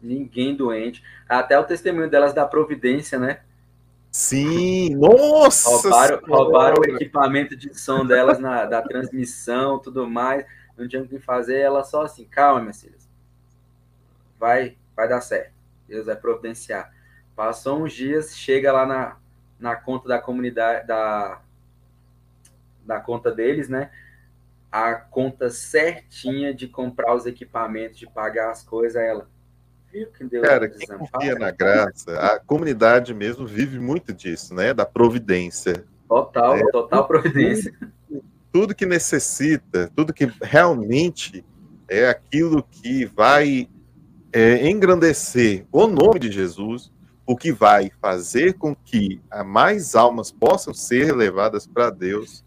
Ninguém doente. Até o testemunho delas da Providência, né? Sim, nossa! Roubaram, roubaram o equipamento de som delas na, da transmissão, tudo mais. Não tinha o que fazer. Ela só assim, calma, minhas filhas. Vai, vai dar certo. Deus vai providenciar. Passou uns dias, chega lá na, na conta da comunidade, da, da conta deles, né? A conta certinha de comprar os equipamentos, de pagar as coisas, ela. Viu que deu Cara, quem confia na graça, a comunidade mesmo vive muito disso, né? Da providência. Total, é, total providência. Tudo, tudo que necessita, tudo que realmente é aquilo que vai é, engrandecer o nome de Jesus, o que vai fazer com que mais almas possam ser levadas para Deus,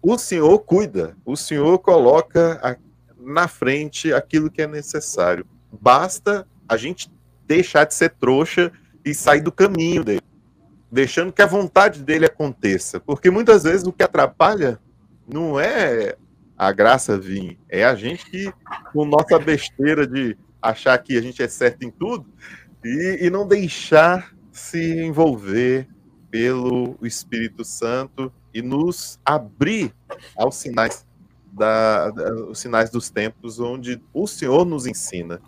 o Senhor cuida, o Senhor coloca na frente aquilo que é necessário. Basta a gente deixar de ser trouxa e sair do caminho dele, deixando que a vontade dele aconteça, porque muitas vezes o que atrapalha não é a graça vir, é a gente que, com nossa besteira de achar que a gente é certo em tudo, e, e não deixar se envolver pelo Espírito Santo e nos abrir aos sinais da, da, os sinais dos tempos onde o Senhor nos ensina.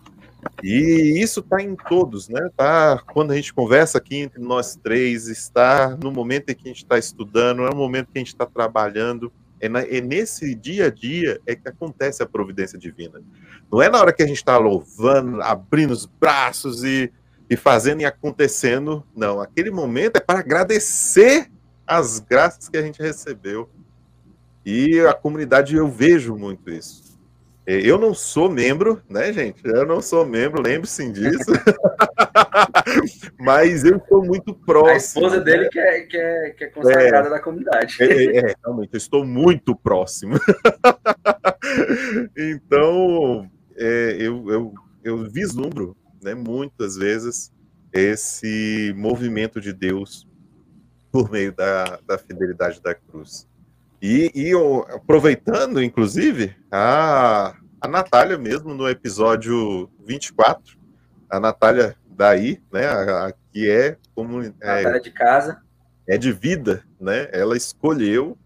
E isso está em todos, né? Tá quando a gente conversa aqui entre nós três, está no momento em que a gente está estudando, é no momento que a gente está trabalhando, é, na, é, nesse dia a dia é que acontece a providência divina. Não é na hora que a gente está louvando, abrindo os braços e e fazendo e acontecendo. Não, aquele momento é para agradecer as graças que a gente recebeu. E a comunidade, eu vejo muito isso. É, eu não sou membro, né, gente? Eu não sou membro, lembre-se disso. Mas eu estou muito próximo. A esposa né? dele que é, que é, que é consagrada é, da comunidade. É, é, é, realmente, eu estou muito próximo. então, é, eu, eu, eu vislumbro né, muitas vezes, esse movimento de Deus por meio da, da fidelidade da cruz. E, e aproveitando, inclusive, a, a Natália mesmo, no episódio 24, a Natália daí, né, a, a que é como é, de casa, é de vida, né? Ela escolheu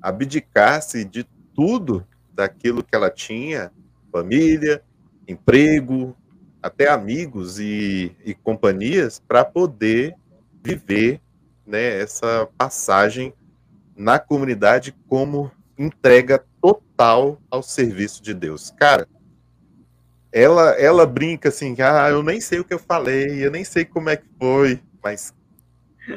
abdicar-se de tudo daquilo que ela tinha, família, emprego, até amigos e, e companhias para poder viver né, essa passagem na comunidade como entrega total ao serviço de Deus. Cara, ela, ela brinca assim, ah, eu nem sei o que eu falei, eu nem sei como é que foi, mas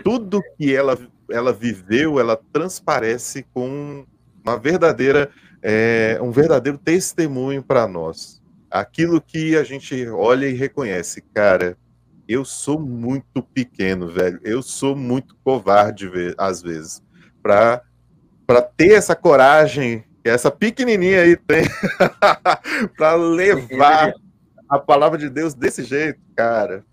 tudo que ela, ela viveu, ela transparece com uma verdadeira, é, um verdadeiro testemunho para nós aquilo que a gente olha e reconhece, cara, eu sou muito pequeno, velho. Eu sou muito covarde às vezes para para ter essa coragem que essa pequenininha aí tem para levar a palavra de Deus desse jeito, cara.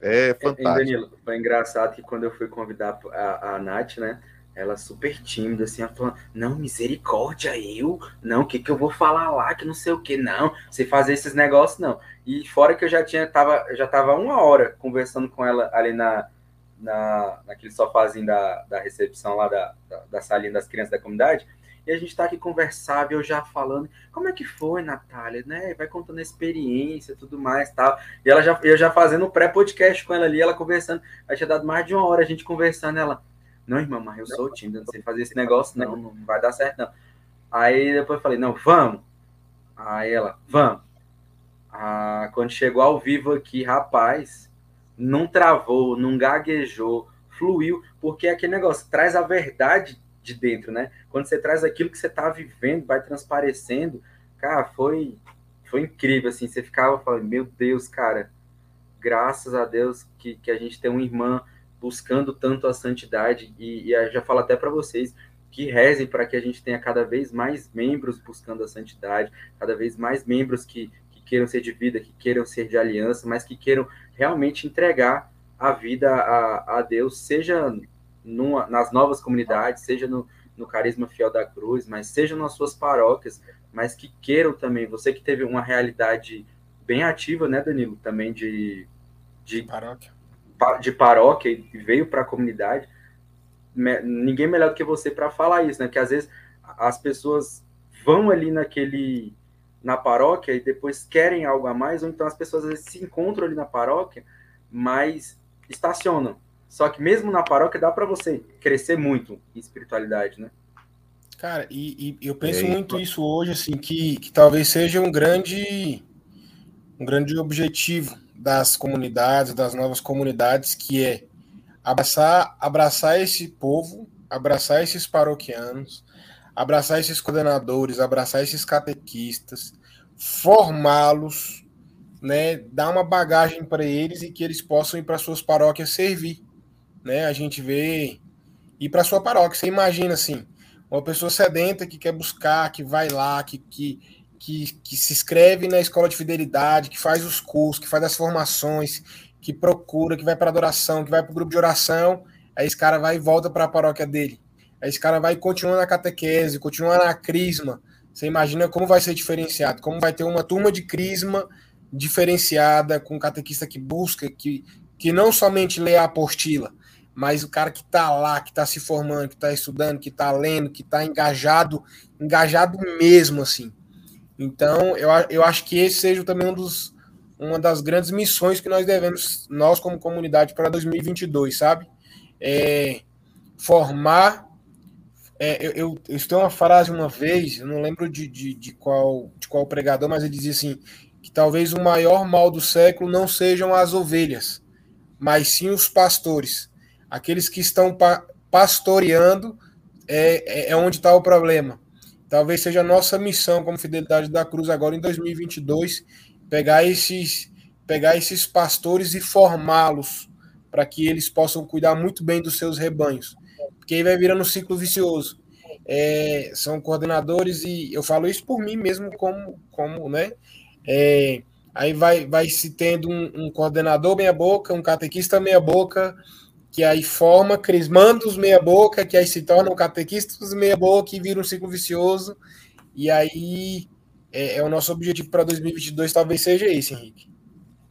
É fantástico. Danilo, foi engraçado que quando eu fui convidar a, a Nath, né? Ela super tímida, assim, ela falando, não, misericórdia, eu? Não, o que que eu vou falar lá, que não sei o que, não, você fazer esses negócios, não. E fora que eu já tinha, tava, já tava uma hora conversando com ela ali na, na, naquele sofazinho da, da recepção lá da, da, da salinha das crianças da comunidade, e a gente tá aqui conversável, eu já falando, como é que foi, Natália, né? Vai contando a experiência tudo mais tal. E ela já, eu já fazendo pré-podcast com ela ali, ela conversando. Aí tinha dado mais de uma hora a gente conversando, ela, não, irmã, mas eu sou tímida, não sei fazer esse negócio, não, não vai dar certo, não. Aí depois eu falei, não, vamos. Aí ela, vamos. Ah, quando chegou ao vivo aqui, rapaz, não travou, não gaguejou, fluiu, porque é aquele negócio traz a verdade de dentro, né? Quando você traz aquilo que você está vivendo, vai transparecendo, cara, foi foi incrível, assim, você ficava falando, meu Deus, cara, graças a Deus que, que a gente tem uma irmã buscando tanto a santidade, e, e já falo até para vocês, que rezem para que a gente tenha cada vez mais membros buscando a santidade, cada vez mais membros que, que queiram ser de vida, que queiram ser de aliança, mas que queiram realmente entregar a vida a, a Deus, seja numa, nas novas comunidades, seja no, no Carisma Fiel da Cruz, mas seja nas suas paróquias, mas que queiram também, você que teve uma realidade bem ativa, né, Danilo, também de, de paróquia, de paróquia e veio para a comunidade, ninguém melhor do que você para falar isso, né, porque às vezes as pessoas vão ali naquele na paróquia e depois querem algo a mais, ou então as pessoas às vezes se encontram ali na paróquia, mas estacionam. Só que mesmo na paróquia dá para você crescer muito em espiritualidade, né? Cara, e, e eu penso muito isso hoje, assim, que, que talvez seja um grande, um grande objetivo das comunidades, das novas comunidades, que é abraçar, abraçar esse povo, abraçar esses paroquianos, abraçar esses coordenadores, abraçar esses catequistas, formá-los, né, dar uma bagagem para eles e que eles possam ir para suas paróquias servir né? A gente vê ir para sua paróquia. Você imagina assim, uma pessoa sedenta que quer buscar, que vai lá, que, que, que, que se inscreve na escola de fidelidade, que faz os cursos, que faz as formações, que procura, que vai para adoração, que vai para o grupo de oração, aí esse cara vai e volta para a paróquia dele. Aí esse cara vai e continua na catequese, continua na crisma. Você imagina como vai ser diferenciado, como vai ter uma turma de crisma diferenciada, com um catequista que busca, que, que não somente lê a apostila, mas o cara que está lá, que está se formando, que está estudando, que está lendo, que está engajado, engajado mesmo, assim. Então, eu, eu acho que esse seja também um dos, uma das grandes missões que nós devemos, nós como comunidade, para 2022, sabe? É, formar. É, eu, eu, eu estou uma frase uma vez, eu não lembro de, de, de, qual, de qual pregador, mas ele dizia assim: que talvez o maior mal do século não sejam as ovelhas, mas sim os pastores aqueles que estão pa pastoreando é, é, é onde está o problema. Talvez seja a nossa missão como Fidelidade da Cruz agora em 2022 pegar esses pegar esses pastores e formá-los para que eles possam cuidar muito bem dos seus rebanhos, porque aí vai virando um ciclo vicioso. É, são coordenadores e eu falo isso por mim mesmo como como né é, aí vai vai se tendo um, um coordenador meia boca um catequista meia boca que aí forma crismandos meia-boca, que aí se tornam catequistas meia-boca e vira um ciclo vicioso. E aí é, é o nosso objetivo para 2022, talvez seja esse, Henrique.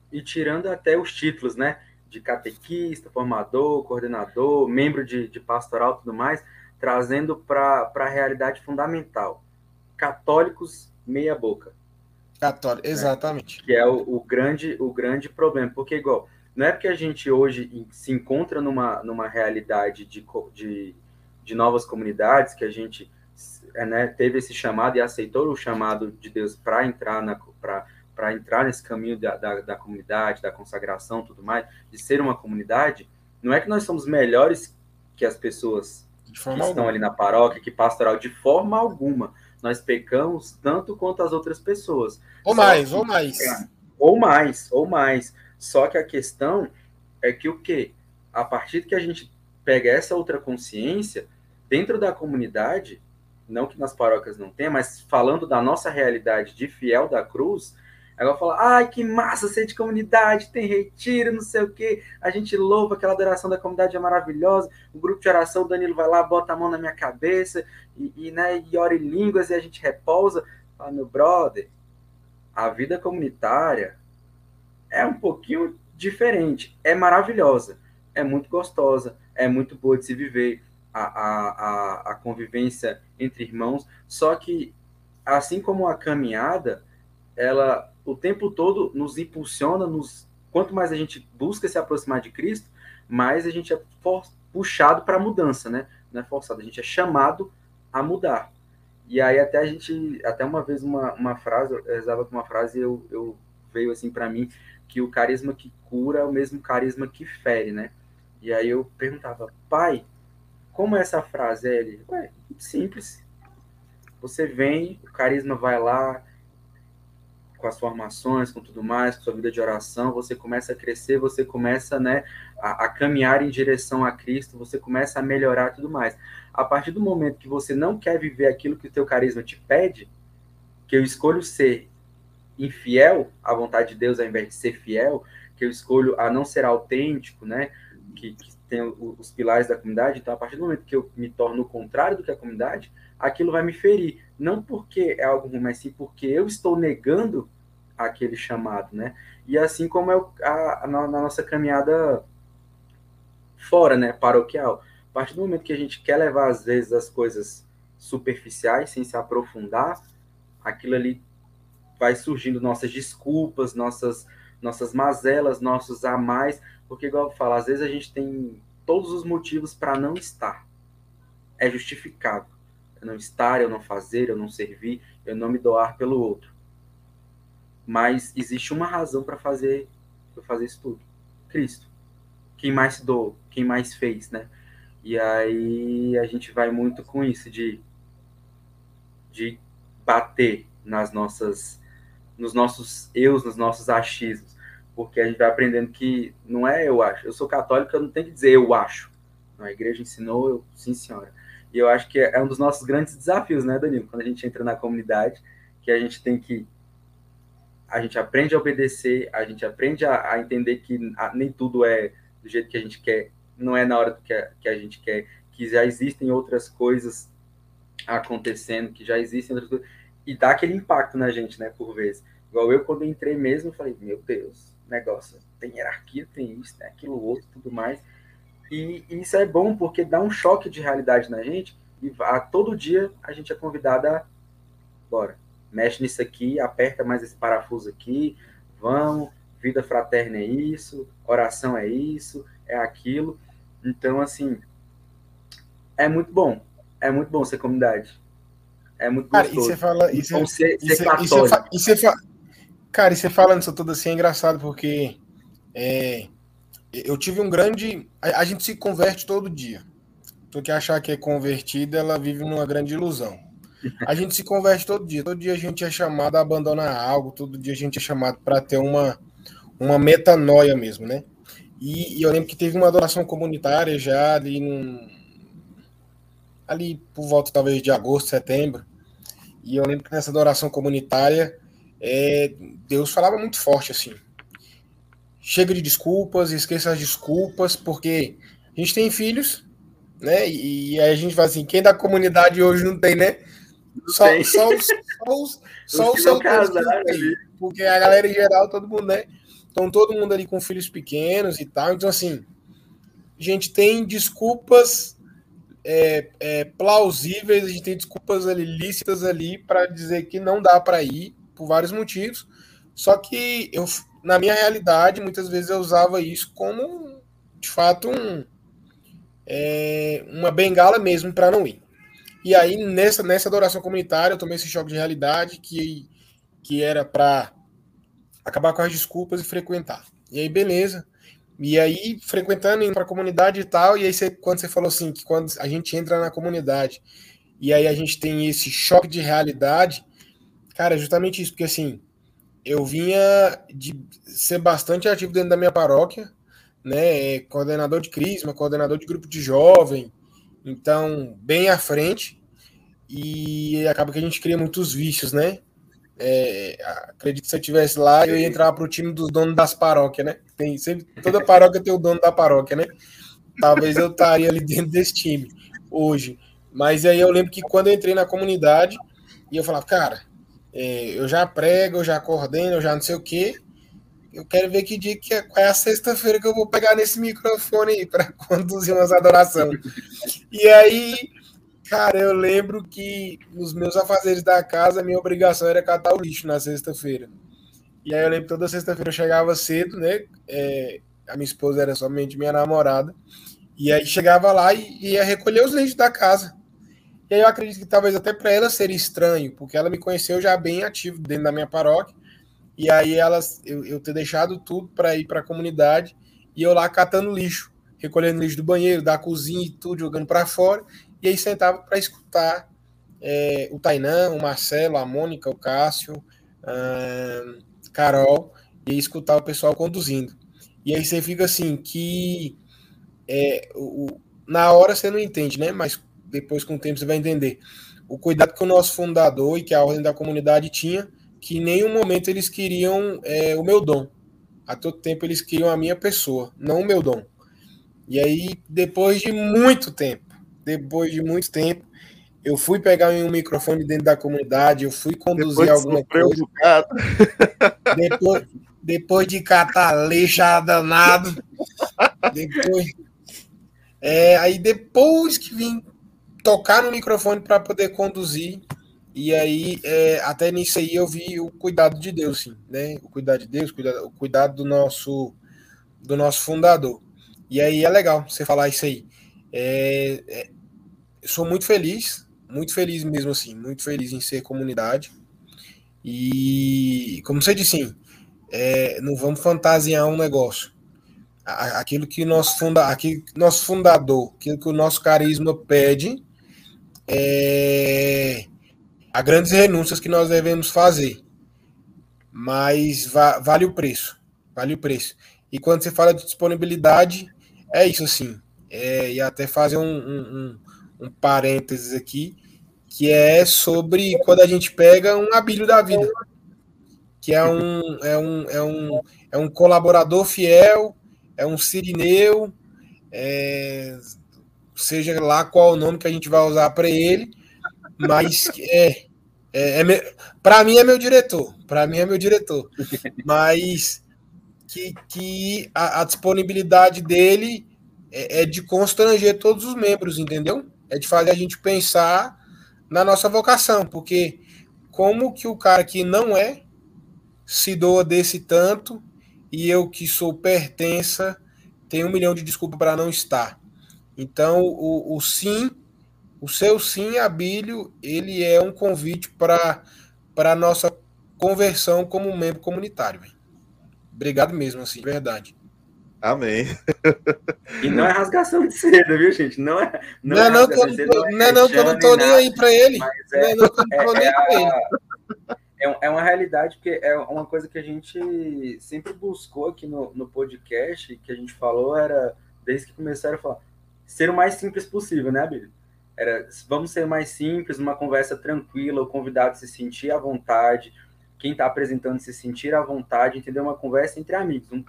E tirando até os títulos, né? De catequista, formador, coordenador, membro de, de pastoral e tudo mais, trazendo para a realidade fundamental. Católicos meia-boca. Católico, exatamente. Né? Que é o, o, grande, o grande problema. Porque, igual, não é porque a gente hoje se encontra numa, numa realidade de, de, de novas comunidades que a gente é, né, teve esse chamado e aceitou o chamado de Deus para entrar na para entrar nesse caminho da, da, da, comunidade, da consagração, tudo mais, de ser uma comunidade, não é que nós somos melhores que as pessoas que estão alguma. ali na paróquia, que pastoral, de forma alguma. Nós pecamos tanto quanto as outras pessoas. Ou Só mais, que, ou mais. É, ou mais, ou mais. Só que a questão é que o que? A partir que a gente pega essa outra consciência, dentro da comunidade, não que nas paróquias não tenha, mas falando da nossa realidade de fiel da cruz, Agora fala, ai, que massa ser de comunidade, tem retiro, não sei o quê. A gente louva, aquela adoração da comunidade é maravilhosa. O grupo de oração, o Danilo vai lá, bota a mão na minha cabeça e, e, né, e ora em línguas e a gente repousa. Fala, meu brother, a vida comunitária é um pouquinho diferente. É maravilhosa, é muito gostosa, é muito boa de se viver. A, a, a, convivência entre irmãos, só que assim como a caminhada, ela o tempo todo nos impulsiona, nos quanto mais a gente busca se aproximar de Cristo, mais a gente é for, puxado para a mudança, né? Não é forçado, a gente é chamado a mudar. E aí até a gente, até uma vez uma, uma frase, eu rezava com uma frase eu, eu veio assim para mim que o carisma que cura é o mesmo carisma que fere, né? E aí eu perguntava, pai, como é essa frase? Ele, ué, simples. Você vem, o carisma vai lá, com as formações, com tudo mais, com sua vida de oração, você começa a crescer, você começa né, a, a, caminhar em direção a Cristo, você começa a melhorar tudo mais. A partir do momento que você não quer viver aquilo que o teu carisma te pede, que eu escolho ser infiel à vontade de Deus ao invés de ser fiel, que eu escolho a não ser autêntico, né, que, que tem os pilares da comunidade, então a partir do momento que eu me torno o contrário do que a comunidade, aquilo vai me ferir. Não porque é algo ruim, mas sim porque eu estou negando aquele chamado, né? E assim como é a, a, na nossa caminhada fora, né, paroquial. A partir do momento que a gente quer levar, às vezes, as coisas superficiais, sem se aprofundar, aquilo ali vai surgindo nossas desculpas, nossas, nossas mazelas, nossos a mais, porque, igual eu falo, às vezes a gente tem todos os motivos para não estar. É justificado eu não estar, eu não fazer, eu não servir, eu não me doar pelo outro. Mas existe uma razão para fazer eu fazer isso tudo. Cristo. Quem mais se doou, quem mais fez, né? E aí a gente vai muito com isso de de bater nas nossas nos nossos eus, nos nossos achismos, porque a gente vai aprendendo que não é eu acho. Eu sou católico, eu não tenho que dizer eu acho. A igreja ensinou, eu, sim, senhora. E eu acho que é um dos nossos grandes desafios, né, Danilo? Quando a gente entra na comunidade, que a gente tem que. A gente aprende a obedecer, a gente aprende a, a entender que nem tudo é do jeito que a gente quer, não é na hora que a, que a gente quer, que já existem outras coisas acontecendo, que já existem outras coisas, e dá aquele impacto na gente, né, por vezes. Igual eu, quando entrei mesmo, falei, meu Deus, negócio, tem hierarquia, tem isso, tem aquilo outro, tudo mais. E, isso é bom porque dá um choque de realidade na gente e a todo dia a gente é convidado a bora, mexe nisso aqui, aperta mais esse parafuso aqui, vamos, vida fraterna é isso, oração é isso, é aquilo. Então, assim, é muito bom. É muito bom ser comunidade. É muito cara, gostoso. E você fala, e você, ser, e ser católico. E você, fala, cara, e você falando isso tudo assim é engraçado porque é, eu tive um grande. A, a, gente se converte todo dia. Tu que achar que é convertida, ela vive numa grande ilusão. A gente se converte todo dia. Todo dia a gente é chamado a abandonar algo, todo dia a gente é chamado para ter uma, uma metanoia mesmo, né? E, e, eu lembro que teve uma adoração comunitária já ali num, ali por volta talvez de agosto, setembro. E eu lembro que nessa adoração comunitária é, Deus falava muito forte assim chega de desculpas, esqueça as desculpas, porque a gente tem filhos, né? E, e aí a gente fala assim, quem da comunidade hoje não tem, né? Só, tem. só, os, só, os, só os solteiros porque a galera em geral, todo mundo, né? Então todo mundo ali com filhos pequenos e tal. Então, assim, a gente tem desculpas é, é, plausíveis, a gente tem desculpas ali, lícitas ali para dizer que não dá para ir, por vários motivos. Só que eu na minha realidade, muitas vezes eu usava isso como, de fato, um, é, uma bengala mesmo para não ir. E aí, nessa, nessa adoração comunitária, eu tomei esse choque de realidade que, que era para acabar com as desculpas e frequentar. E aí, beleza. E aí, frequentando, indo para a comunidade e tal, e aí, você, quando você falou assim, que quando a gente entra na comunidade e aí a gente tem esse choque de realidade, cara, é justamente isso, porque assim, eu vinha de ser bastante ativo dentro da minha paróquia, né? Coordenador de crisma, coordenador de grupo de jovem, então bem à frente. E acaba que a gente cria muitos vícios, né? É, acredito que se eu estivesse lá, eu ia entrar para o time dos donos das paróquias, né? Tem, sempre, toda paróquia tem o dono da paróquia, né? Talvez eu estaria ali dentro desse time hoje. Mas aí eu lembro que quando eu entrei na comunidade, e eu falava, cara, é, eu já prego, eu já coordeno, eu já não sei o quê. Eu quero ver que dia que é, qual é a sexta-feira que eu vou pegar nesse microfone aí para conduzir umas adorações. E aí Cara, eu lembro que nos meus afazeres da casa, minha obrigação era catar o lixo na sexta-feira. E aí eu lembro que toda sexta-feira eu chegava cedo, né? É, a minha esposa era somente minha namorada. E aí chegava lá e ia recolher os lixos da casa. E aí eu acredito que talvez até para ela seria estranho, porque ela me conheceu já bem ativo dentro da minha paróquia. E aí elas, eu, eu ter deixado tudo para ir para a comunidade e eu lá catando lixo, recolhendo lixo do banheiro, da cozinha e tudo, jogando para fora e aí sentava para escutar é, o Tainan, o Marcelo, a Mônica, o Cássio, a Carol, e escutar o pessoal conduzindo. E aí você fica assim, que é, o, na hora você não entende, né? Mas depois com o tempo você vai entender. O cuidado que o nosso fundador e que a ordem da comunidade tinha, que em nenhum momento eles queriam é, o meu dom. A todo tempo eles queriam a minha pessoa, não o meu dom. E aí, depois de muito tempo, depois de muito tempo. Eu fui pegar um microfone dentro da comunidade, eu fui conduzir depois alguma coisa. Depois, depois de catar danado. Depois. É, aí depois que vim tocar no microfone para poder conduzir, e aí é, até nisso aí eu vi o cuidado de Deus, sim, né? O cuidado de Deus, o cuidado, o cuidado do nosso do nosso fundador. E aí é legal você falar isso aí. É, é, sou muito feliz, muito feliz mesmo assim, muito feliz em ser comunidade. E, como você disse, sim, é, não vamos fantasiar um negócio. Aquilo que nosso, funda, aquilo nosso fundador, aquilo que o nosso carisma pede, é, há grandes renúncias que nós devemos fazer. Mas va, vale o preço. Vale o preço. E quando você fala de disponibilidade, é isso assim. É, e até fazer um, um, um parênteses aqui, que é sobre quando a gente pega um abílio da vida, que é um, é um, é um, é um colaborador fiel, é um sirineu, é, seja lá qual o nome que a gente vai usar para ele, mas é, é, é para mim é meu diretor, para mim é meu diretor, mas que, que a, a disponibilidade dele é, é de constranger todos os membros, entendeu? É de fazer a gente pensar na nossa vocação, porque como que o cara que não é se doa desse tanto e eu que sou pertença tenho um milhão de desculpas para não estar. Então, o, o sim, o seu sim, Abílio, ele é um convite para a nossa conversão como membro comunitário. Obrigado mesmo, assim, verdade. Amém. E não é rasgação de seda, viu, gente? Não é. Não, não, é não, tô, não, é não, que eu não tô nem aí para ele. É, não, não, não é, nem é, ele. É, é uma realidade, porque é uma coisa que a gente sempre buscou aqui no, no podcast, que a gente falou, era, desde que começaram a falar, ser o mais simples possível, né, Bíblia? Era, vamos ser mais simples, uma conversa tranquila, o convidado se sentir à vontade, quem está apresentando se sentir à vontade, entendeu? Uma conversa entre amigos, um,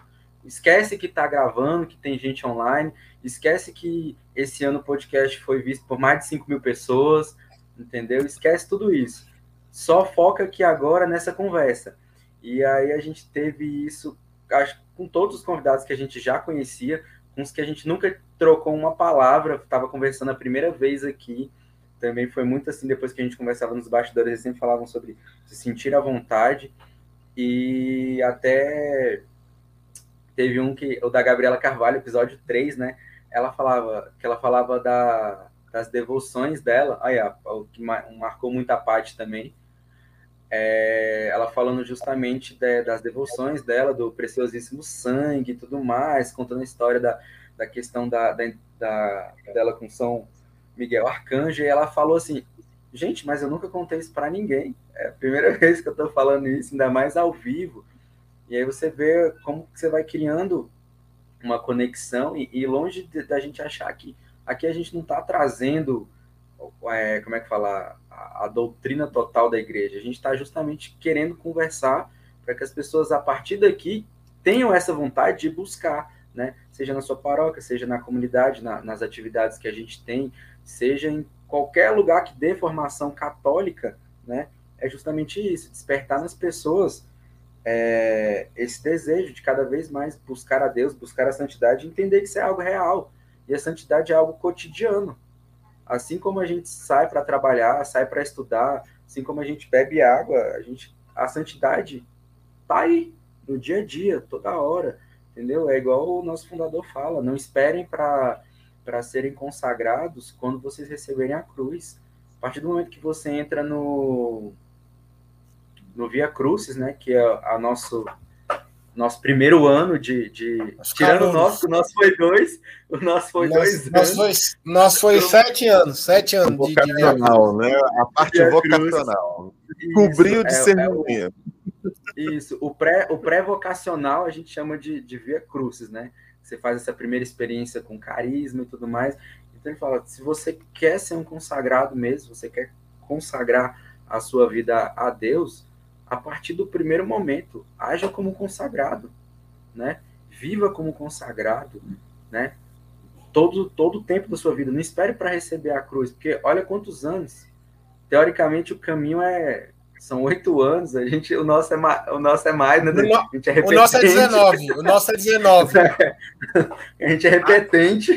Esquece que está gravando, que tem gente online. Esquece que esse ano o podcast foi visto por mais de 5 mil pessoas, entendeu? Esquece tudo isso. Só foca aqui agora nessa conversa. E aí a gente teve isso, acho com todos os convidados que a gente já conhecia, com os que a gente nunca trocou uma palavra, estava conversando a primeira vez aqui. Também foi muito assim, depois que a gente conversava nos bastidores, eles sempre falavam sobre se sentir à vontade. E até Teve um que, o da Gabriela Carvalho, episódio 3, né? Ela falava, que ela falava da, das devoções dela, aí, o que marcou muito a parte também, é, ela falando justamente de, das devoções dela, do preciosíssimo sangue e tudo mais, contando a história da, da questão da, da, da, dela com São Miguel Arcanjo, e ela falou assim, gente, mas eu nunca contei isso para ninguém, é a primeira vez que eu estou falando isso, ainda mais ao vivo, e aí você vê como você vai criando uma conexão e, e longe da gente achar que aqui a gente não está trazendo, é, como é que fala, a a, doutrina total da igreja. A gente está justamente querendo conversar para que as pessoas, a partir daqui, tenham essa vontade de buscar, né? Seja na sua paróquia, seja na comunidade, na, nas atividades que a gente tem, seja em qualquer lugar que dê formação católica, né? É justamente isso, despertar nas pessoas é, esse desejo de cada vez mais buscar a Deus, buscar a santidade, entender que isso é algo real. E a santidade é algo cotidiano. Assim como a gente sai para trabalhar, sai para estudar, assim como a gente bebe água, a gente a santidade tá aí no dia a dia, toda hora, entendeu? É igual o nosso fundador fala, não esperem para para serem consagrados quando vocês receberem a cruz. A partir do momento que você entra no no Via Crucis, né, que é a nosso nosso primeiro ano de. de tirando o nosso, o nosso foi dois, o nosso foi nosso, dois nosso anos. Foi, nosso foi então, sete anos, sete anos vocacional, de, de... né? A parte de vocacional. Cobriu de é, É isso, o pré, o pré-vocacional a gente chama de, de Via Crucis, né? Você faz essa primeira experiência com carisma e tudo mais. Então ele fala: se você quer ser um consagrado mesmo, você quer consagrar a sua vida a Deus, a partir do primeiro momento. Haja como consagrado, né? Viva como consagrado, né? Todo todo o tempo da sua vida. Não espere para receber a cruz, porque olha quantos anos. Teoricamente o caminho é são oito anos. A gente o nosso é mais, o nosso é mais, né? A gente é o nosso é 19. O nosso é 19. a gente é repetente.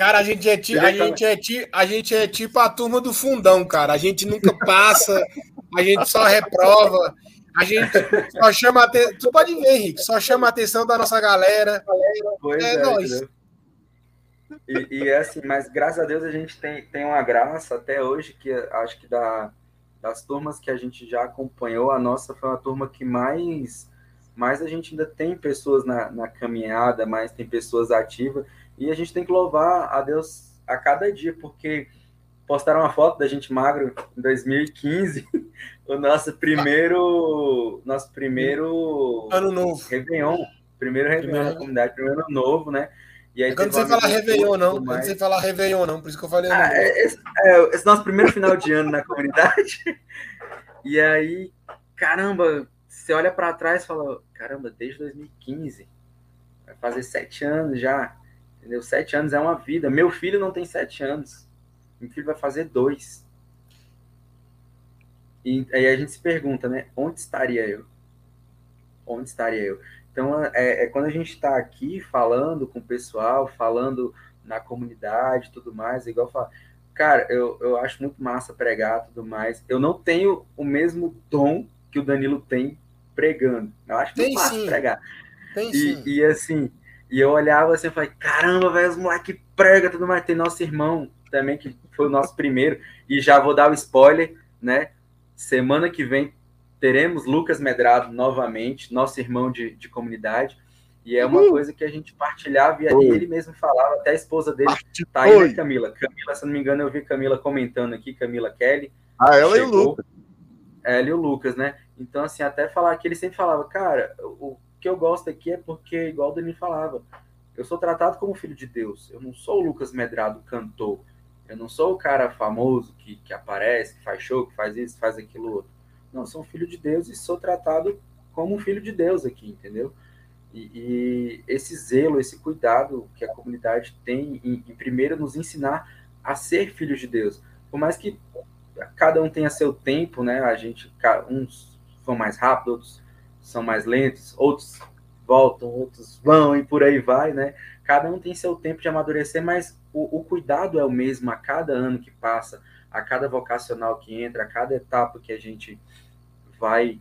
Cara, a gente é, ti, a, gente é ti, a gente é tipo a turma do fundão, cara. A gente nunca passa, a gente só reprova. A gente só chama atenção. Tu pode ver, Henrique, só chama a atenção da nossa galera. Pois é, é nós. E, e, é assim, mas graças a Deus a gente tem, tem uma graça até hoje, que acho que da, das turmas que a gente já acompanhou, a nossa foi uma turma que mais, mais a gente ainda tem pessoas na, na caminhada, mais tem pessoas ativas, e a gente tem que louvar a Deus a cada dia, porque postaram uma foto da gente magro em 2015, o nosso primeiro, nosso primeiro ano novo, Réveillon, primeiro Réveillon primeiro... na comunidade, primeiro ano novo, né? E aí quando você falar Réveillon, não, quando você falar Réveillon, não, por isso que eu falei. Ah, é, esse, é, esse nosso primeiro final de ano na comunidade. E aí, caramba, você olha para trás e fala, caramba, desde 2015, vai fazer sete anos já, entendeu? Sete anos é uma vida. Meu filho não tem sete anos. Meu filho vai fazer dois. E aí a gente se pergunta, né? Onde estaria eu? Onde estaria eu? Então, é, é quando a gente está aqui falando com o pessoal, falando na comunidade tudo mais, igual falar, cara, eu, eu acho muito massa pregar tudo mais. Eu não tenho o mesmo dom que o Danilo tem pregando. Eu acho tem muito massa sim. pregar. Tem e, sim. e assim, e eu olhava assim e falei, caramba, velho, os moleques pregam tudo mais. Tem nosso irmão também, que foi o nosso primeiro, e já vou dar o spoiler, né? Semana que vem teremos Lucas Medrado novamente, nosso irmão de, de comunidade, e é uma uhum. coisa que a gente partilhava e ele mesmo falava, até a esposa dele tá aí, né, Camila? Camila, se não me engano, eu vi Camila comentando aqui, Camila Kelly. Ah, ela chegou, e o Lucas. Ela e o Lucas, né? Então, assim, até falar que ele sempre falava, cara, o que eu gosto aqui é porque, igual o Dani falava, eu sou tratado como filho de Deus. Eu não sou o Lucas Medrado, cantor. Eu não sou o cara famoso que, que aparece, que faz show, que faz isso, faz aquilo outro. Não, sou um filho de Deus e sou tratado como um filho de Deus aqui, entendeu? E, e esse zelo, esse cuidado que a comunidade tem em, em, primeiro nos ensinar a ser filhos de Deus. Por mais que cada um tenha seu tempo, né? A gente, uns são mais rápidos, outros são mais lentos, outros voltam, outros vão e por aí vai, né? Cada um tem seu tempo de amadurecer, mas o, o, cuidado é o mesmo a cada ano que passa, a cada vocacional que entra, a cada etapa que a gente vai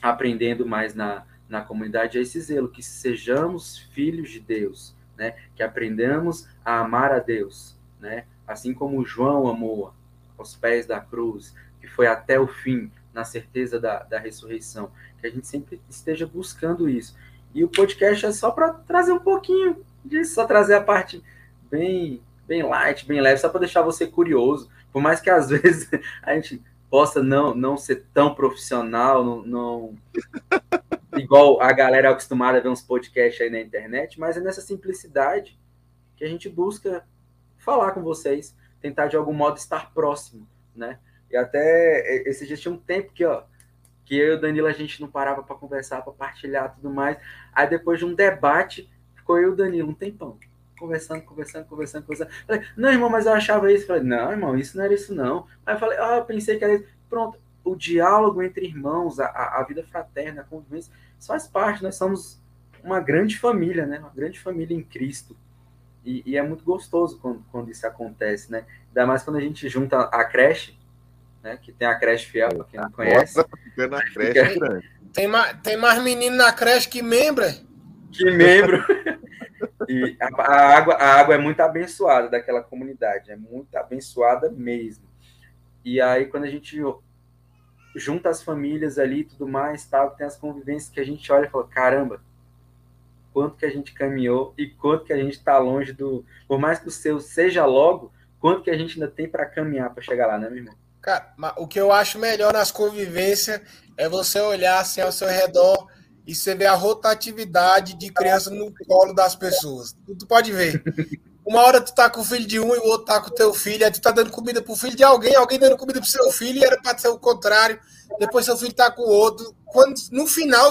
aprendendo mais na, na comunidade, é esse zelo, que sejamos filhos de Deus, né? que aprendamos a amar a Deus, né? assim como João amou aos pés da cruz, que foi até o fim, na certeza da, da ressurreição, que a gente sempre esteja buscando isso. E o podcast é só para trazer um pouquinho disso, só trazer a parte bem, bem light, bem leve, só para deixar você curioso. Por mais que às vezes a gente possa não, não ser tão profissional, não, não... igual a galera é acostumada a ver uns podcasts aí na internet, mas é nessa simplicidade que a gente busca falar com vocês, tentar de algum modo estar próximo, né? E até esse dia tinha um tempo que, ó, que eu e o Danilo a gente não parava para conversar, para partilhar tudo mais. Aí depois de um debate, ficou eu e o Danilo um tempão. Conversando, conversando, conversando, conversando. Falei, não, irmão, mas eu achava isso. Falei, não, irmão, isso não era isso, não. Aí eu falei, ah, eu pensei que era isso. Pronto, o diálogo entre irmãos, a, a vida fraterna, a convivência, isso faz parte. Nós somos uma grande família, né? Uma grande família em Cristo. E, e, é muito gostoso quando, quando isso acontece, né? Ainda mais quando a gente junta a creche, né? Que tem a creche fiel, para quem não conhece. Nossa, na creche tem, mais, tem mais menino na creche que membro. É? Que membro. E a, a, água, a água é muito abençoada daquela comunidade, é muito abençoada mesmo. E aí, quando a gente junta as famílias ali e tudo mais, tal, tem as convivências que a gente olha e fala, caramba, quanto que a gente caminhou e quanto que a gente está longe do. Por mais que o seu seja logo, quanto que a gente ainda tem para caminhar para chegar lá, né, meu irmão? Cara, o que eu acho melhor nas convivências é você olhar assim ao seu redor e você ver a rotatividade de criança no colo das pessoas. Tu pode ver. Uma hora tu tá com o filho de um e o outro tá com o teu filho, aí tu tá dando comida pro filho de alguém, alguém dando comida pro seu filho, e era para ser o contrário. Depois seu filho tá com o outro. Quando, no final,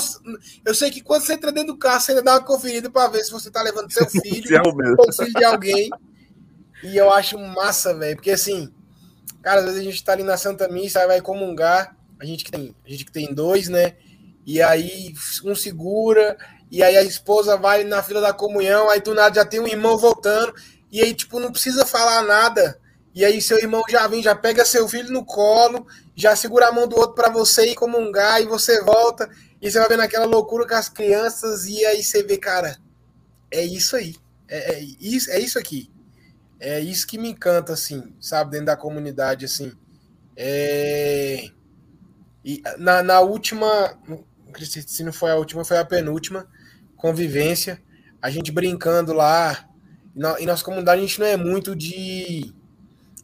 eu sei que quando você entra dentro do carro, você ainda dá uma conferida para ver se você tá levando seu filho é ou o filho de alguém. E eu acho massa, velho, porque assim, cara, às vezes a gente tá ali na Santa Missa, aí vai comungar, a gente que tem, a gente que tem dois, né? E aí um segura, e aí a esposa vai na fila da comunhão, aí do nada já tem um irmão voltando, e aí, tipo, não precisa falar nada. E aí seu irmão já vem, já pega seu filho no colo, já segura a mão do outro para você ir comungar, e você volta, e você vai vendo aquela loucura com as crianças, e aí você vê, cara, é isso aí. É, é, isso, é isso aqui. É isso que me encanta, assim, sabe, dentro da comunidade, assim. É... E na, na última, se não foi a última, foi a penúltima, convivência, a gente brincando lá. E nossa comunidade a gente não é muito de.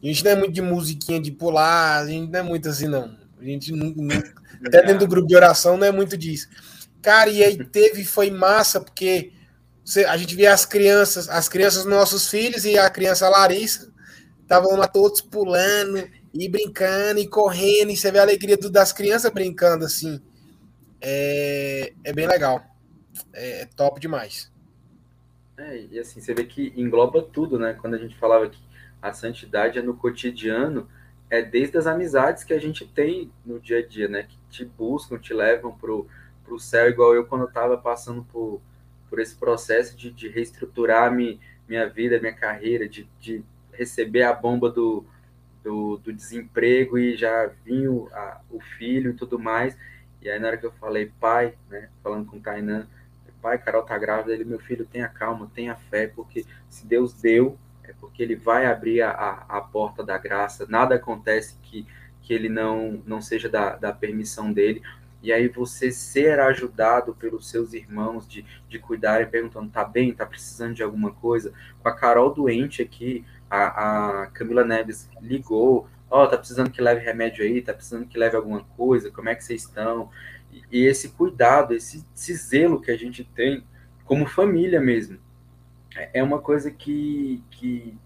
A gente não é muito de musiquinha de pular, a gente não é muito assim, não. A gente até dentro do grupo de oração não é muito disso. Cara, e aí teve, foi massa, porque a gente via as crianças, as crianças nossos filhos e a criança Larissa, estavam lá todos pulando e brincando e correndo, e você vê a alegria das crianças brincando assim. É, é bem legal é, é top demais. É, e assim, você vê que engloba tudo, né? Quando a gente falava que a santidade é no cotidiano, é desde as amizades que a gente tem no dia a dia, né? Que te buscam, te levam pro, pro céu, igual eu quando eu estava passando por, por esse processo de, de reestruturar mi, minha vida, minha carreira, de, de receber a bomba do, do, do desemprego e já vinha a, o filho e tudo mais. E aí na hora que eu falei, pai, né? Falando com o Tainan, pai, Carol tá grávida, ele, meu filho, tenha calma, tenha fé, porque se Deus deu, é porque ele vai abrir a, a, a porta da graça, nada acontece que, que ele não, não seja da, da permissão dele, e aí você ser ajudado pelos seus irmãos de, de cuidarem, perguntando, tá bem, tá precisando de alguma coisa, com a Carol doente aqui, a, a Camila Neves ligou, ó, oh, tá precisando que leve remédio aí, tá precisando que leve alguma coisa, como é que vocês estão? e esse cuidado, esse, esse zelo que a gente tem como família mesmo, é, é uma coisa que, que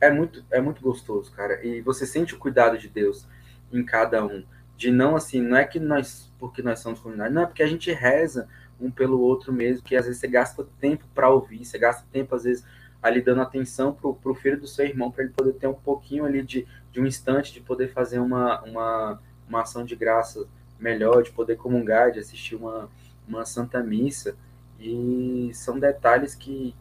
é muito é muito gostoso, cara. E você sente o cuidado de Deus em cada um, de não assim, não é que nós porque nós somos comunidade, não é porque a gente reza um pelo outro mesmo, que às vezes você gasta tempo para ouvir, você gasta tempo às vezes ali dando atenção pro, pro filho do seu irmão para ele poder ter um pouquinho ali de, de um instante de poder fazer uma, uma, uma ação de graça melhor, de poder comungar, de assistir uma, uma Santa Missa. E são detalhes que,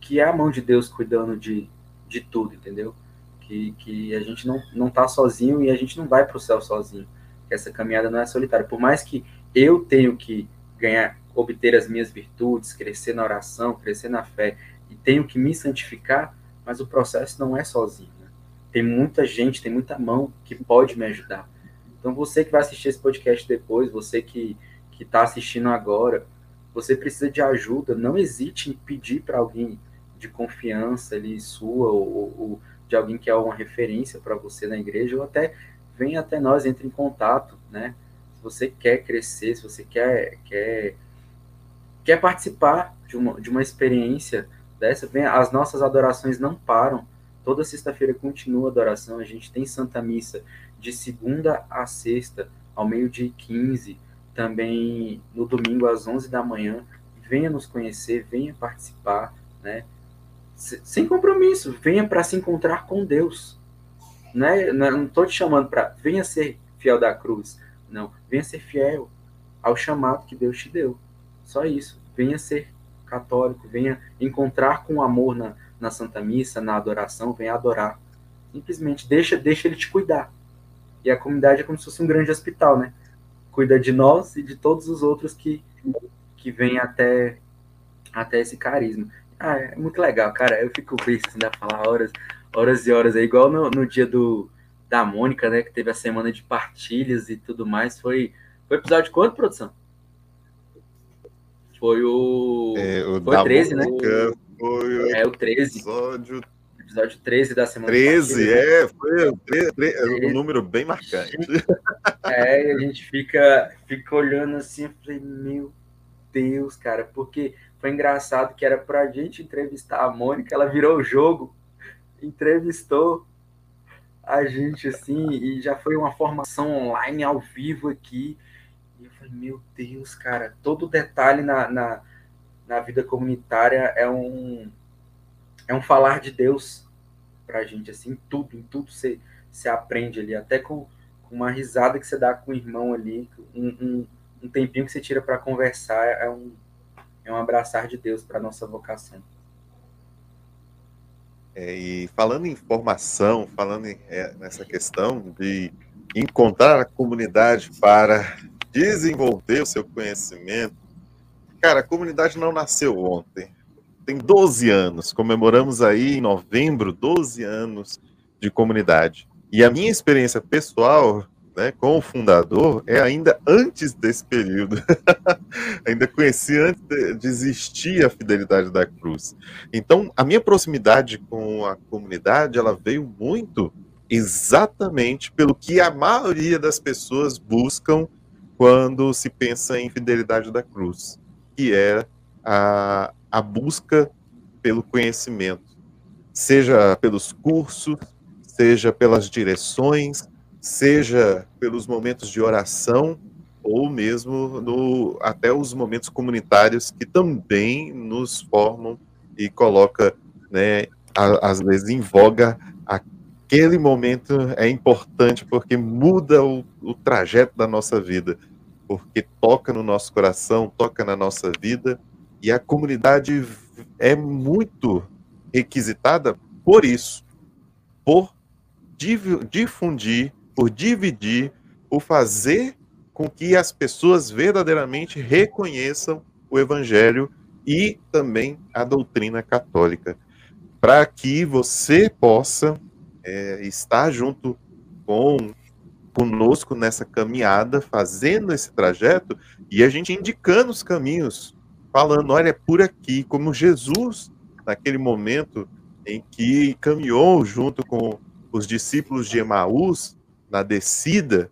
que é a mão de Deus cuidando de, de tudo, entendeu? Que, que a gente não, não tá sozinho e a gente não vai para o céu sozinho. Essa caminhada não é solitária. Por mais que eu tenho que ganhar, obter as minhas virtudes, crescer na oração, crescer na fé e tenho que me santificar, mas o processo não é sozinho. Tem muita gente, tem muita mão que pode me ajudar. Então, você que vai assistir esse podcast depois, você que está assistindo agora, você precisa de ajuda, não hesite em pedir para alguém de confiança ali sua, ou, ou, de alguém que é uma referência para você na igreja, ou até venha até nós, entre em contato, né? Se você quer crescer, se você quer, quer, quer participar de uma, de uma experiência dessa, venha, as nossas adorações não param. Toda sexta-feira continua a adoração, a gente tem Santa Missa de segunda a sexta, ao meio-dia 15, também no domingo às 11 da manhã. Venha nos conhecer, venha participar, né? Sem compromisso, venha para se encontrar com Deus. Né? Não estou te chamando para venha ser fiel da cruz. Não, venha ser fiel ao chamado que Deus te deu. Só isso. Venha ser católico, venha encontrar com amor na, na Santa Missa, na adoração, venha adorar. Simplesmente deixa, deixa ele te cuidar. E a comunidade é como se fosse um grande hospital, né? Cuida de nós e de todos os outros que, que vêm até, até esse carisma. Ah, é muito legal, cara. Eu fico pensando a falar horas, horas e horas. É igual no, no dia do, da Mônica, né? Que teve a semana de partilhas e tudo mais. Foi, foi episódio de quanto, produção? Foi o. É, o foi 13, né? Foi é o 13. Episódio episódio 13 da semana 13, é, foi um, 13, 13, um número bem marcante. É, e a gente fica, fica olhando assim, falei, meu Deus, cara, porque foi engraçado que era pra gente entrevistar a Mônica, ela virou o jogo, entrevistou a gente assim, e já foi uma formação online ao vivo aqui. E eu falei, meu Deus, cara, todo detalhe na, na, na vida comunitária é um, é um falar de Deus pra gente, assim, tudo, em tudo você, você aprende ali, até com, com uma risada que você dá com o irmão ali, um, um, um tempinho que você tira para conversar, é um, é um abraçar de Deus para nossa vocação. É, e falando em formação, falando em, é, nessa questão de encontrar a comunidade para desenvolver o seu conhecimento, cara, a comunidade não nasceu ontem tem 12 anos, comemoramos aí em novembro 12 anos de comunidade. E a minha experiência pessoal né, com o fundador é ainda antes desse período. ainda conheci antes de existir a fidelidade da cruz. Então, a minha proximidade com a comunidade, ela veio muito exatamente pelo que a maioria das pessoas buscam quando se pensa em fidelidade da cruz, que é a, a busca pelo conhecimento, seja pelos cursos, seja pelas direções, seja pelos momentos de oração ou mesmo no, até os momentos comunitários que também nos formam e coloca, né, às vezes em voga aquele momento é importante porque muda o, o trajeto da nossa vida, porque toca no nosso coração, toca na nossa vida e a comunidade é muito requisitada por isso, por difundir, por dividir, por fazer com que as pessoas verdadeiramente reconheçam o Evangelho e também a doutrina católica, para que você possa é, estar junto com conosco nessa caminhada, fazendo esse trajeto e a gente indicando os caminhos falando: olha, é por aqui, como Jesus, naquele momento em que caminhou junto com os discípulos de Emaús na descida,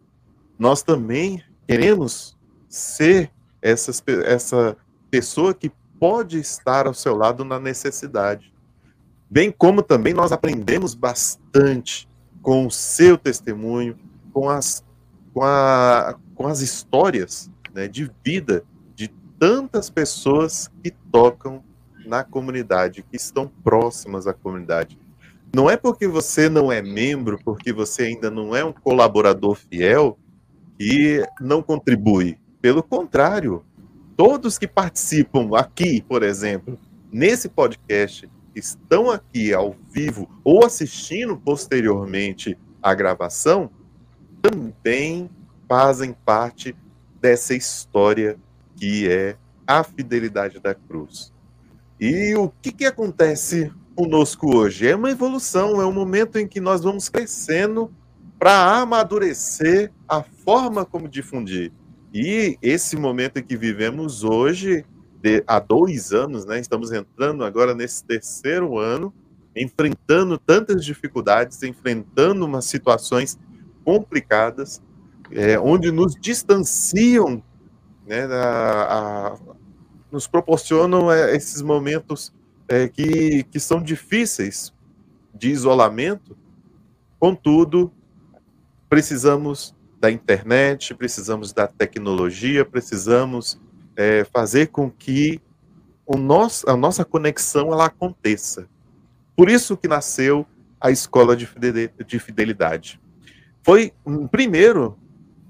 nós também queremos ser essas, essa pessoa que pode estar ao seu lado na necessidade. Bem como também nós aprendemos bastante com o seu testemunho, com as, com a, com as histórias né, de vida tantas pessoas que tocam na comunidade, que estão próximas à comunidade. Não é porque você não é membro, porque você ainda não é um colaborador fiel, que não contribui. Pelo contrário, todos que participam aqui, por exemplo, nesse podcast, estão aqui ao vivo ou assistindo posteriormente a gravação, também fazem parte dessa história que é a fidelidade da cruz. E o que, que acontece conosco hoje? É uma evolução, é um momento em que nós vamos crescendo para amadurecer a forma como difundir. E esse momento em que vivemos hoje, de, há dois anos, né, estamos entrando agora nesse terceiro ano, enfrentando tantas dificuldades, enfrentando umas situações complicadas, é, onde nos distanciam né, a, a, nos proporcionam é, esses momentos é, que, que são difíceis de isolamento, contudo, precisamos da internet, precisamos da tecnologia, precisamos é, fazer com que o nosso, a nossa conexão ela aconteça. Por isso que nasceu a escola de fidelidade. Foi, primeiro,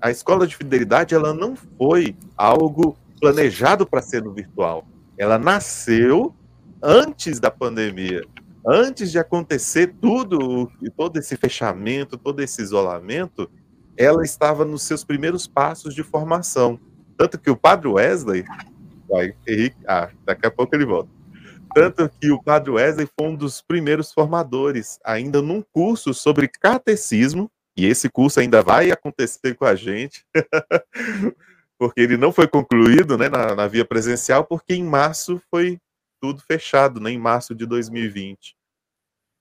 a escola de fidelidade ela não foi algo planejado para ser no virtual. Ela nasceu antes da pandemia, antes de acontecer tudo, todo esse fechamento, todo esse isolamento, ela estava nos seus primeiros passos de formação. Tanto que o padre Wesley, vai, Henrique, ah, daqui a pouco ele volta. Tanto que o padre Wesley foi um dos primeiros formadores, ainda num curso sobre catecismo, e esse curso ainda vai acontecer com a gente, porque ele não foi concluído né, na, na, via presencial, porque em março foi tudo fechado, né, em março de 2020.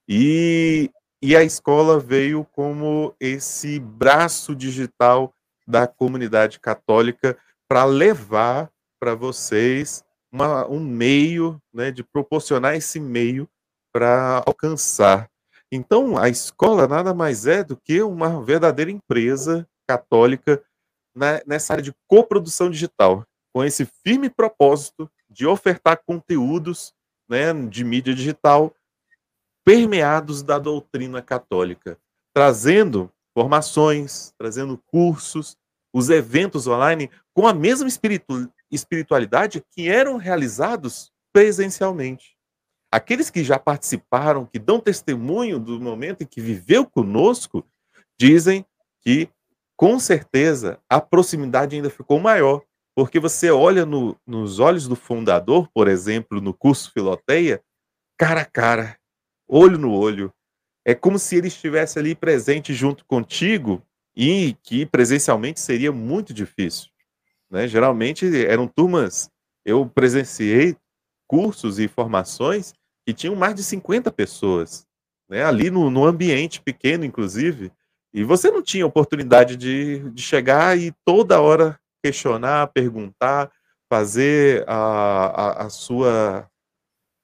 E, e a escola veio como esse braço digital da comunidade católica para levar para vocês uma, um meio, né, de proporcionar esse meio para alcançar. Então, a escola nada mais é do que uma verdadeira empresa católica nessa área de coprodução digital, com esse firme propósito de ofertar conteúdos né, de mídia digital permeados da doutrina católica, trazendo formações, trazendo cursos, os eventos online com a mesma espiritu espiritualidade que eram realizados presencialmente. Aqueles que já participaram, que dão testemunho do momento em que viveu conosco, dizem que, com certeza, a proximidade ainda ficou maior, porque você olha no, nos olhos do fundador, por exemplo, no curso Filoteia, cara a cara, olho no olho. É como se ele estivesse ali presente junto contigo e que presencialmente seria muito difícil. Né? Geralmente eram turmas, eu presenciei cursos e formações que tinham mais de 50 pessoas, né? ali no, no ambiente pequeno, inclusive, e você não tinha oportunidade de, de chegar e toda hora questionar, perguntar, fazer a, a, a sua,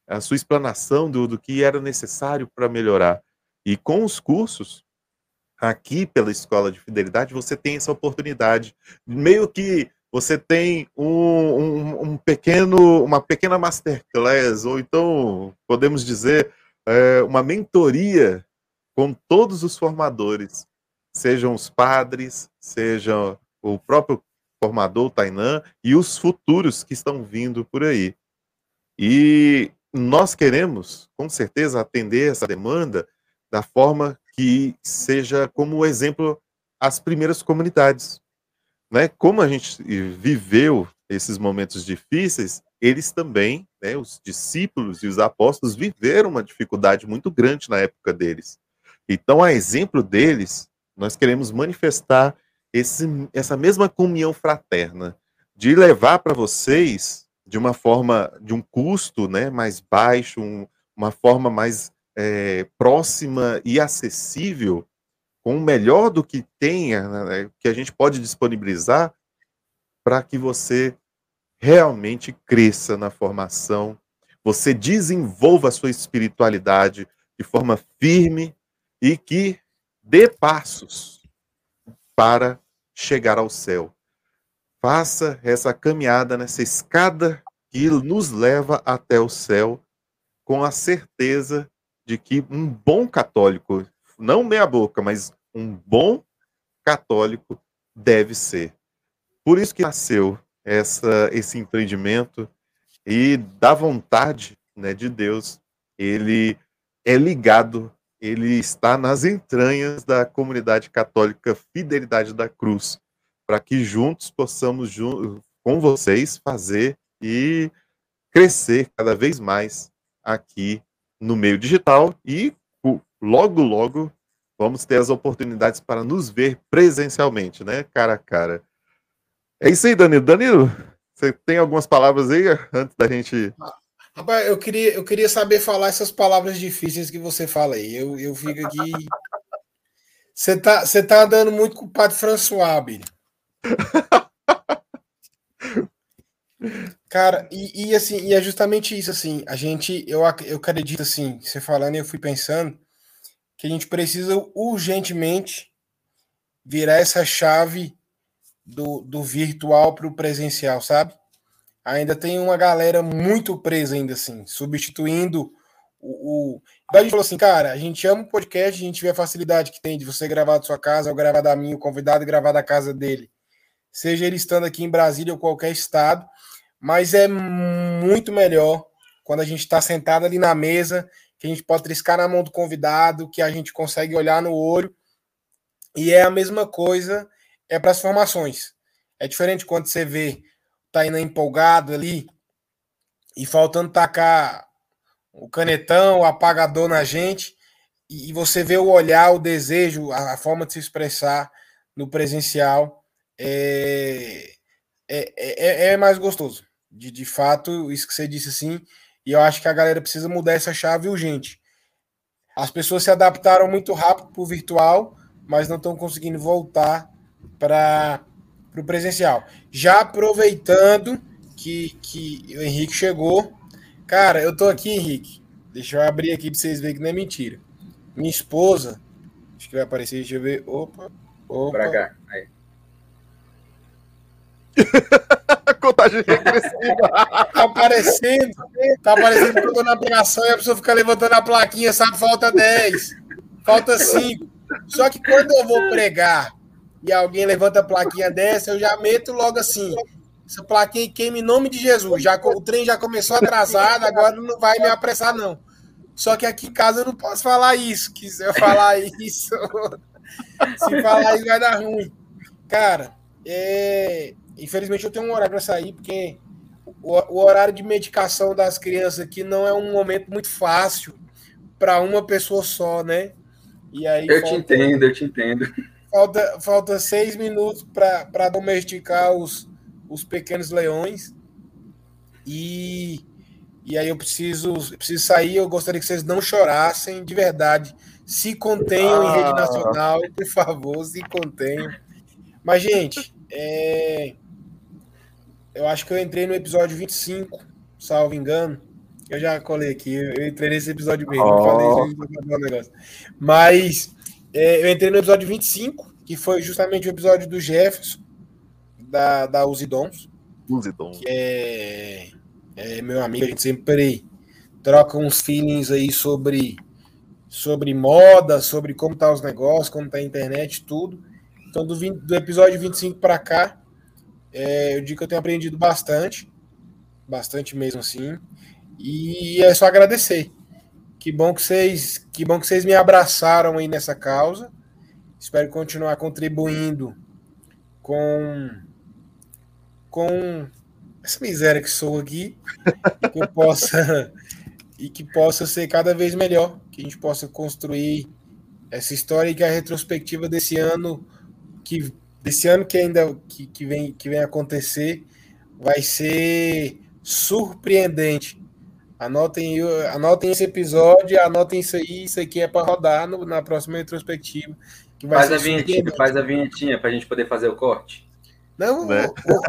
a sua explanação do, do que era necessário para melhorar. E com os cursos, aqui pela Escola de Fidelidade, você tem essa oportunidade, meio que você tem um, um, um, pequeno, uma pequena masterclass, ou então, podemos dizer, é, uma mentoria com todos os formadores, sejam os padres, seja o próprio formador Tainan e os futuros que estão vindo por aí. E nós queremos, com certeza, atender essa demanda da forma que seja como exemplo as primeiras comunidades né, como a gente viveu esses momentos difíceis, eles também, né, os discípulos e os apóstolos, viveram uma dificuldade muito grande na época deles. Então, a exemplo deles, nós queremos manifestar esse, essa mesma comunhão fraterna, de levar para vocês de uma forma, de um custo né, mais baixo, um, uma forma mais é, próxima e acessível, com o melhor do que tenha, né, que a gente pode disponibilizar, para que você realmente cresça na formação, você desenvolva a sua espiritualidade de forma firme e que dê passos para chegar ao céu. Faça essa caminhada nessa escada que nos leva até o céu, com a certeza de que um bom católico, não meia boca, mas um bom católico deve ser. Por isso que nasceu essa, esse empreendimento e da vontade né, de Deus, ele é ligado, ele está nas entranhas da comunidade católica Fidelidade da Cruz, para que juntos possamos, com vocês, fazer e crescer cada vez mais aqui no meio digital e logo, logo vamos ter as oportunidades para nos ver presencialmente, né? Cara a cara. É isso aí, Danilo. Danilo, você tem algumas palavras aí antes da gente. Rapaz, eu queria, eu queria saber falar essas palavras difíceis que você fala aí. Eu, eu fico aqui. Você tá, você tá andando muito com o Padre François, Billy. Cara, e, e, assim, e é justamente isso, assim, a gente, eu, eu acredito, assim, você falando, eu fui pensando, que a gente precisa urgentemente virar essa chave do, do virtual para o presencial, sabe? Ainda tem uma galera muito presa ainda assim, substituindo o, o... A gente falou assim, cara, a gente ama o podcast, a gente vê a facilidade que tem de você gravar da sua casa, ou gravar da minha, o convidado gravar da casa dele. Seja ele estando aqui em Brasília ou qualquer estado, mas é muito melhor quando a gente está sentado ali na mesa, que a gente pode triscar na mão do convidado, que a gente consegue olhar no olho. E é a mesma coisa é para as formações. É diferente quando você vê tá indo empolgado ali e faltando tacar o canetão, o apagador na gente, e você vê o olhar, o desejo, a, forma de se expressar no presencial é, é, é, é mais gostoso. De, de fato, isso que você disse assim, e eu acho que a galera precisa mudar essa chave urgente. As pessoas se adaptaram muito rápido para o virtual, mas não estão conseguindo voltar para o presencial. Já aproveitando que, que o Henrique chegou, Cara, eu tô aqui, Henrique. Deixa eu abrir aqui pra vocês verem que não é mentira. Minha esposa, acho que vai aparecer, deixa eu ver. Opa, opa. Pra cá. Contagem regressiva. Tá aparecendo, tá aparecendo que eu tô na pregação e a pessoa fica levantando a plaquinha, sabe? Falta 10, falta 5. Só que quando eu vou pregar e alguém levanta a plaquinha dessa, eu já meto logo assim. Essa plaquinha queima em nome de Jesus. Já, o trem já começou atrasado, agora não vai me apressar, não. Só que aqui em casa eu não posso falar isso. Que se eu falar isso, se falar isso vai dar ruim. Cara, é... infelizmente eu tenho um horário para sair, porque o, o, horário de medicação das crianças aqui não é um momento muito fácil para uma pessoa só, né? E aí eu falta, te entendo, eu te entendo. Falta, falta seis minutos para domesticar os, os pequenos leões. E, e aí eu preciso, eu preciso sair. Eu gostaria que vocês não chorassem, de verdade. Se contenham ah. em rede ah. nacional, por favor, se contenham. Mas, gente, é... eu acho que eu entrei no episódio 25, salvo engano. Eu já colei aqui, eu entrei nesse episódio mesmo, oh. falei isso, negócio. Mas é, eu entrei no episódio 25, que foi justamente o episódio do Jefferson da, da Usidons. Usidons. Que é, é meu amigo, a gente sempre troca uns feelings aí sobre, sobre moda, sobre como tá os negócios, como tá a internet, tudo. Então, do, 20, do episódio 25 para cá, é, eu digo que eu tenho aprendido bastante, bastante mesmo assim, e é só agradecer. Que bom que vocês, que bom que vocês me abraçaram aí nessa causa. Espero continuar contribuindo com com essa miséria que sou aqui que eu possa e que possa ser cada vez melhor, que a gente possa construir essa história e que a retrospectiva desse ano que desse ano que ainda que, que vem que vem acontecer vai ser surpreendente. Anotem, anotem esse episódio, anotem isso aí, isso aqui é para rodar no, na próxima retrospectiva. faz a vinhetinha, faz a vinhetinha para a gente poder fazer o corte. Não, né? vou,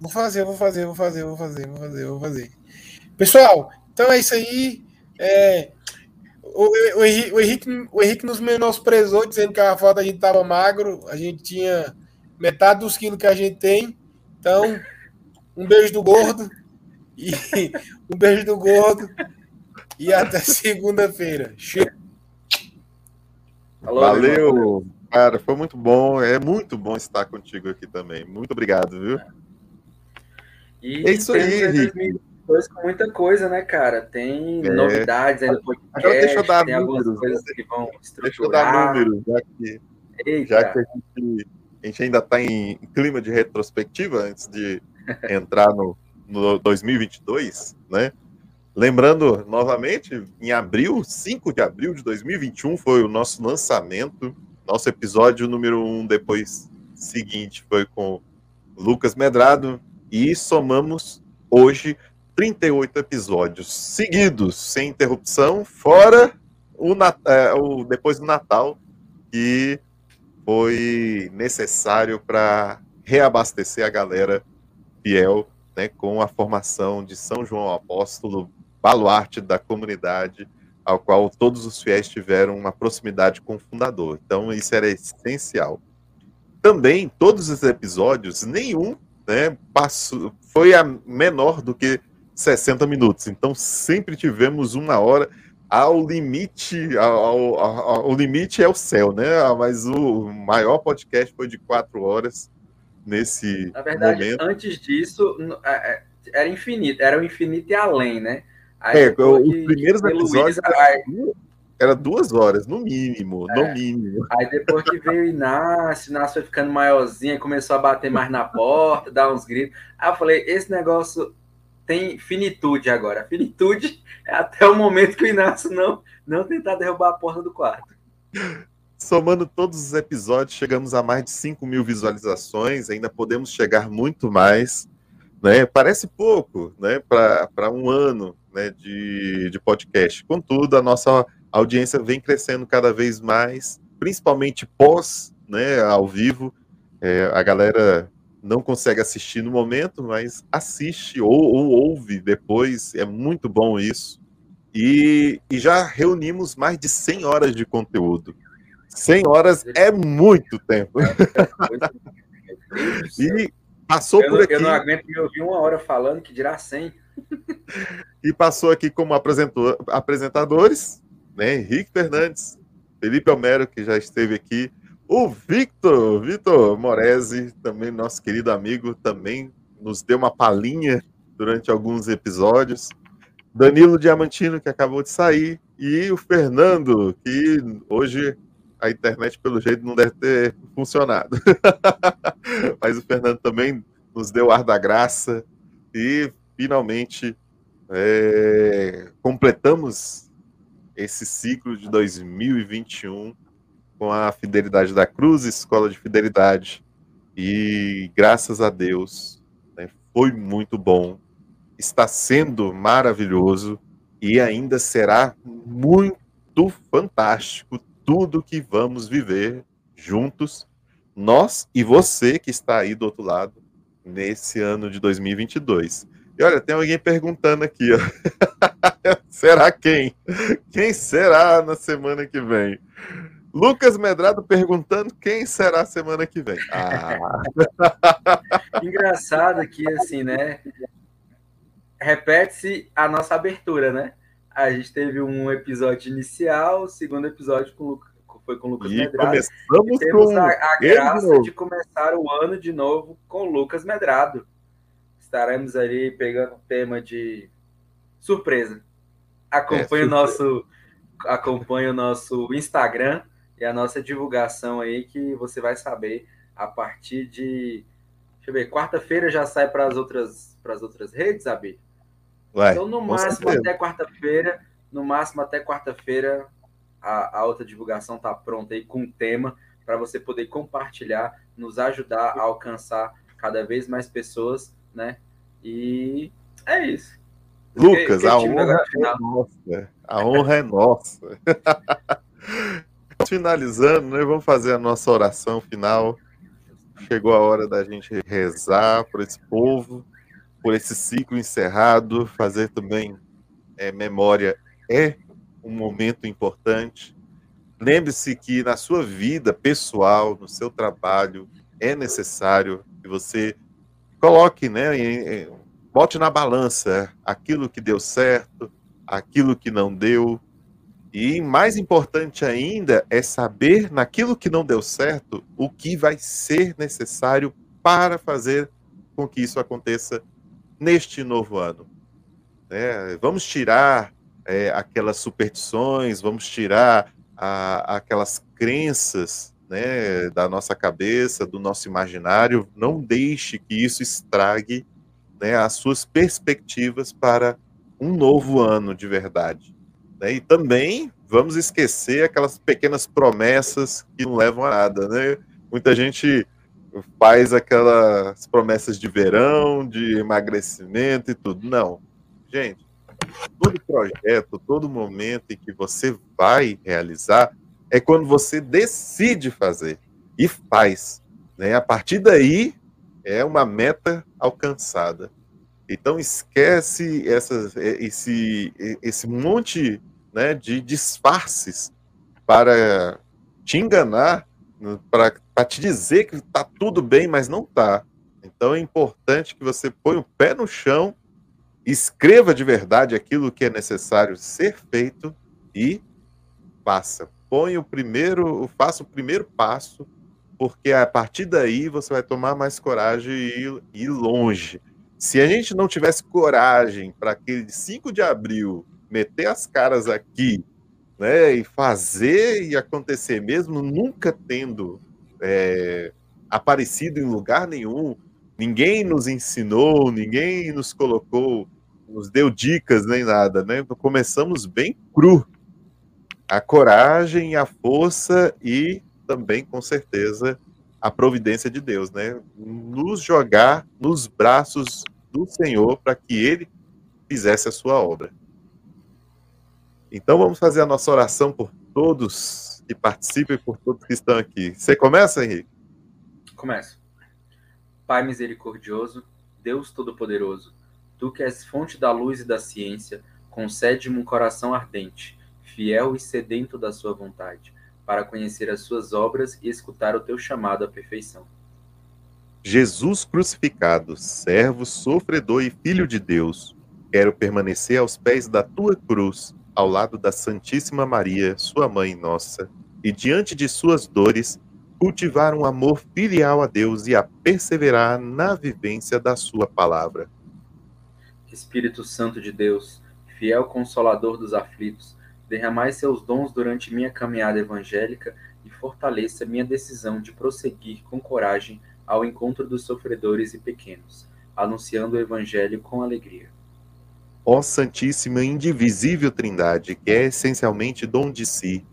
vou, fazer, vou fazer, vou fazer, vou fazer, vou fazer, vou fazer. Pessoal, então é isso aí. É, o, o, Henrique, o, Henrique, o Henrique nos menosprezou, dizendo que a foto a gente tava magro, a gente tinha metade dos quilos que a gente tem. Então, um beijo do gordo. E um beijo do gordo. E até segunda-feira. Valeu! Cara, foi muito bom. É muito bom estar contigo aqui também. Muito obrigado, viu? E é isso aí, Henrique. Com muita coisa, né, cara? Tem é. novidades aí no podcast, Agora deixa eu dar tem números, algumas coisas que vão Deixa eu dar números, já que, já que a, gente, a gente ainda está em clima de retrospectiva antes de entrar no, no 2022, né? Lembrando novamente, em abril, 5 de abril de 2021, foi o nosso lançamento nosso episódio número um depois seguinte foi com Lucas Medrado e somamos hoje 38 episódios seguidos, sem interrupção, fora o, é, o depois do Natal, que foi necessário para reabastecer a galera fiel né, com a formação de São João Apóstolo, baluarte da comunidade ao qual todos os fiéis tiveram uma proximidade com o fundador. Então, isso era essencial. também, todos os episódios, nenhum né, passou, foi a menor do que 60 minutos. Então, sempre tivemos uma hora ao limite, ao, ao, ao, limite é o céu, né? Mas o maior podcast foi de quatro horas nesse Na verdade, momento. antes disso, é, é, era infinito, era o infinito e além, né? Aí, é, os primeiros episódios era, era, duas horas, no mínimo, é. no mínimo. Aí depois que veio o Inácio, o Inácio foi ficando maiorzinho, começou a bater mais na porta, dar uns gritos. Aí eu falei, esse negócio tem finitude agora. Finitude é até o momento que o Inácio não, não tentar derrubar a porta do quarto. Somando todos os episódios, chegamos a mais de 5 mil visualizações, ainda podemos chegar muito mais. Né? Parece pouco né? para um ano né? de, de podcast. Contudo, a nossa audiência vem crescendo cada vez mais, principalmente pós né, ao vivo. É, a galera não consegue assistir no momento, mas assiste ou, ou ouve depois, é muito bom isso. E, e, já reunimos mais de 100 horas de conteúdo. 100 horas é muito tempo. e passou eu por aqui. Eu não aguento me ouvir uma hora falando, que dirá 100. e passou aqui como apresentadores, né? Henrique Fernandes, Felipe Almero, que já esteve aqui, o Victor, Victor Moresi, também nosso querido amigo, também nos deu uma palhinha durante alguns episódios. Danilo Diamantino, que acabou de sair, e o Fernando, que hoje a internet, pelo jeito, não deve ter funcionado. Mas o Fernando também nos deu ar da graça e finalmente é, completamos esse ciclo de 2021 com a Fidelidade da Cruz, Escola de Fidelidade. E graças a Deus, né, foi muito bom, está sendo maravilhoso e ainda será muito fantástico tudo que vamos viver juntos, nós e você que está aí do outro lado, nesse ano de 2022. E olha, tem alguém perguntando aqui, ó. será quem? Quem será na semana que vem? Lucas Medrado perguntando quem será semana que vem. Ah. Engraçado que, assim, né? Repete-se a nossa abertura, né? A gente teve um episódio inicial, o segundo episódio com, foi com o Lucas e Medrado. Começamos e temos com a, a graça de, de começar o ano de novo com o Lucas Medrado. Estaremos ali pegando o tema de surpresa. Acompanhe é, o nosso acompanhe o nosso Instagram e a nossa divulgação aí que você vai saber a partir de. Deixa eu ver, quarta-feira já sai para as outras, as outras redes, Abi? Ué, então, no máximo certeza. até quarta-feira, no máximo até quarta-feira, a, a outra divulgação está pronta aí com o tema para você poder compartilhar, nos ajudar a alcançar cada vez mais pessoas, né? E é isso. Lucas, que, que a honra é nossa. A honra é nossa. finalizando, né? Vamos fazer a nossa oração final. Chegou a hora da gente rezar por esse povo, por esse ciclo encerrado, fazer também é, memória é um momento importante. Lembre-se que na sua vida pessoal, no seu trabalho, é necessário que você coloque, né, bote na balança aquilo que deu certo, aquilo que não deu, e mais importante ainda é saber, naquilo que não deu certo, o que vai ser necessário para fazer com que isso aconteça neste novo ano. É, vamos tirar é, aquelas superstições, vamos tirar a, aquelas crenças né, da nossa cabeça, do nosso imaginário. Não deixe que isso estrague né, as suas perspectivas para um novo ano de verdade. Né? E também vamos esquecer aquelas pequenas promessas que não levam a nada, né? Muita gente faz aquelas promessas de verão, de emagrecimento e tudo. Não. Gente, todo projeto, todo momento em que você vai realizar é quando você decide fazer e faz. Né? A partir daí é uma meta alcançada. Então esquece esse, esse monte né, de disfarces para te enganar para te dizer que está tudo bem, mas não está. Então é importante que você ponha o pé no chão, escreva de verdade aquilo que é necessário ser feito e faça. Põe o primeiro, faça o primeiro passo, porque a partir daí você vai tomar mais coragem e ir longe. Se a gente não tivesse coragem para aquele 5 de abril meter as caras aqui, né, e fazer e acontecer mesmo, nunca tendo é, aparecido em lugar nenhum, ninguém nos ensinou, ninguém nos colocou, nos deu dicas nem nada, né? Começamos bem cru. A coragem, a força e também, com certeza, a providência de Deus, né? Nos jogar nos braços do Senhor para que Ele fizesse a sua obra. Então vamos fazer a nossa oração por todos que participam e por todos que estão aqui. Você começa, Henrique? Começo. Pai misericordioso, Deus Todo-Poderoso, Tu que és fonte da luz e da ciência, concede-me um coração ardente, fiel e sedento da Sua vontade, para conhecer as Suas obras e escutar o Teu chamado à perfeição. Jesus crucificado, servo, sofredor e filho de Deus, quero permanecer aos pés da Tua cruz ao lado da Santíssima Maria, sua mãe nossa, e diante de suas dores, cultivar um amor filial a Deus e a perseverar na vivência da sua palavra. Espírito Santo de Deus, fiel consolador dos aflitos, derramai seus dons durante minha caminhada evangélica e fortaleça minha decisão de prosseguir com coragem ao encontro dos sofredores e pequenos, anunciando o evangelho com alegria. Ó Santíssima e Indivisível Trindade, que é essencialmente dom de si,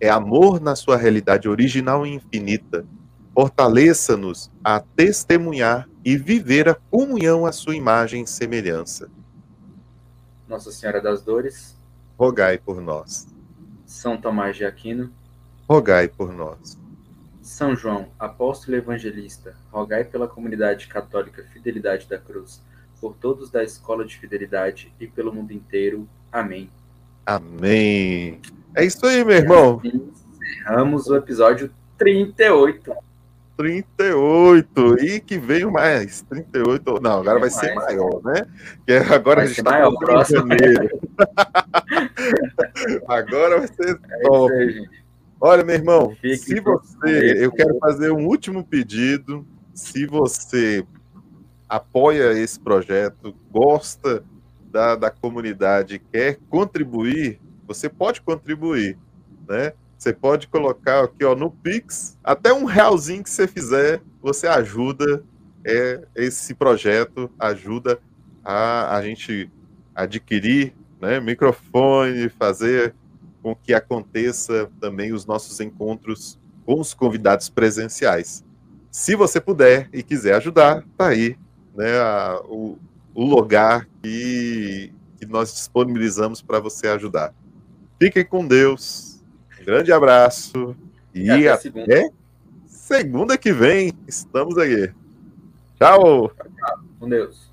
é amor na sua realidade original e infinita, fortaleça-nos a testemunhar e viver a comunhão à sua imagem e semelhança. Nossa Senhora das Dores, rogai por nós. São Tomás de Aquino, rogai por nós. São João, apóstolo evangelista, rogai pela comunidade católica Fidelidade da Cruz por todos da Escola de Fidelidade e pelo mundo inteiro. Amém. Amém. É isso aí, meu irmão. Assim encerramos o episódio 38. 38. E que veio mais. 38. Não, agora vai mais. ser maior, né? Que agora vai a gente está maior, próximo. agora vai ser é top. Aí, Olha, meu irmão, Fique se você. Eu quero fazer um último pedido. Se você apoia esse projeto, gosta da, da comunidade, quer contribuir, você pode contribuir, né? Você pode colocar aqui ó, no Pix, até um realzinho que você fizer, você ajuda é, esse projeto, ajuda a, a gente adquirir né, microfone, fazer com que aconteça também os nossos encontros com os convidados presenciais. Se você puder e quiser ajudar, tá aí né, a, o, o lugar que, que nós disponibilizamos para você ajudar. Fiquem com Deus. Grande abraço. E, e até, segunda. segunda que vem. Estamos aí. Tchau. Com Deus.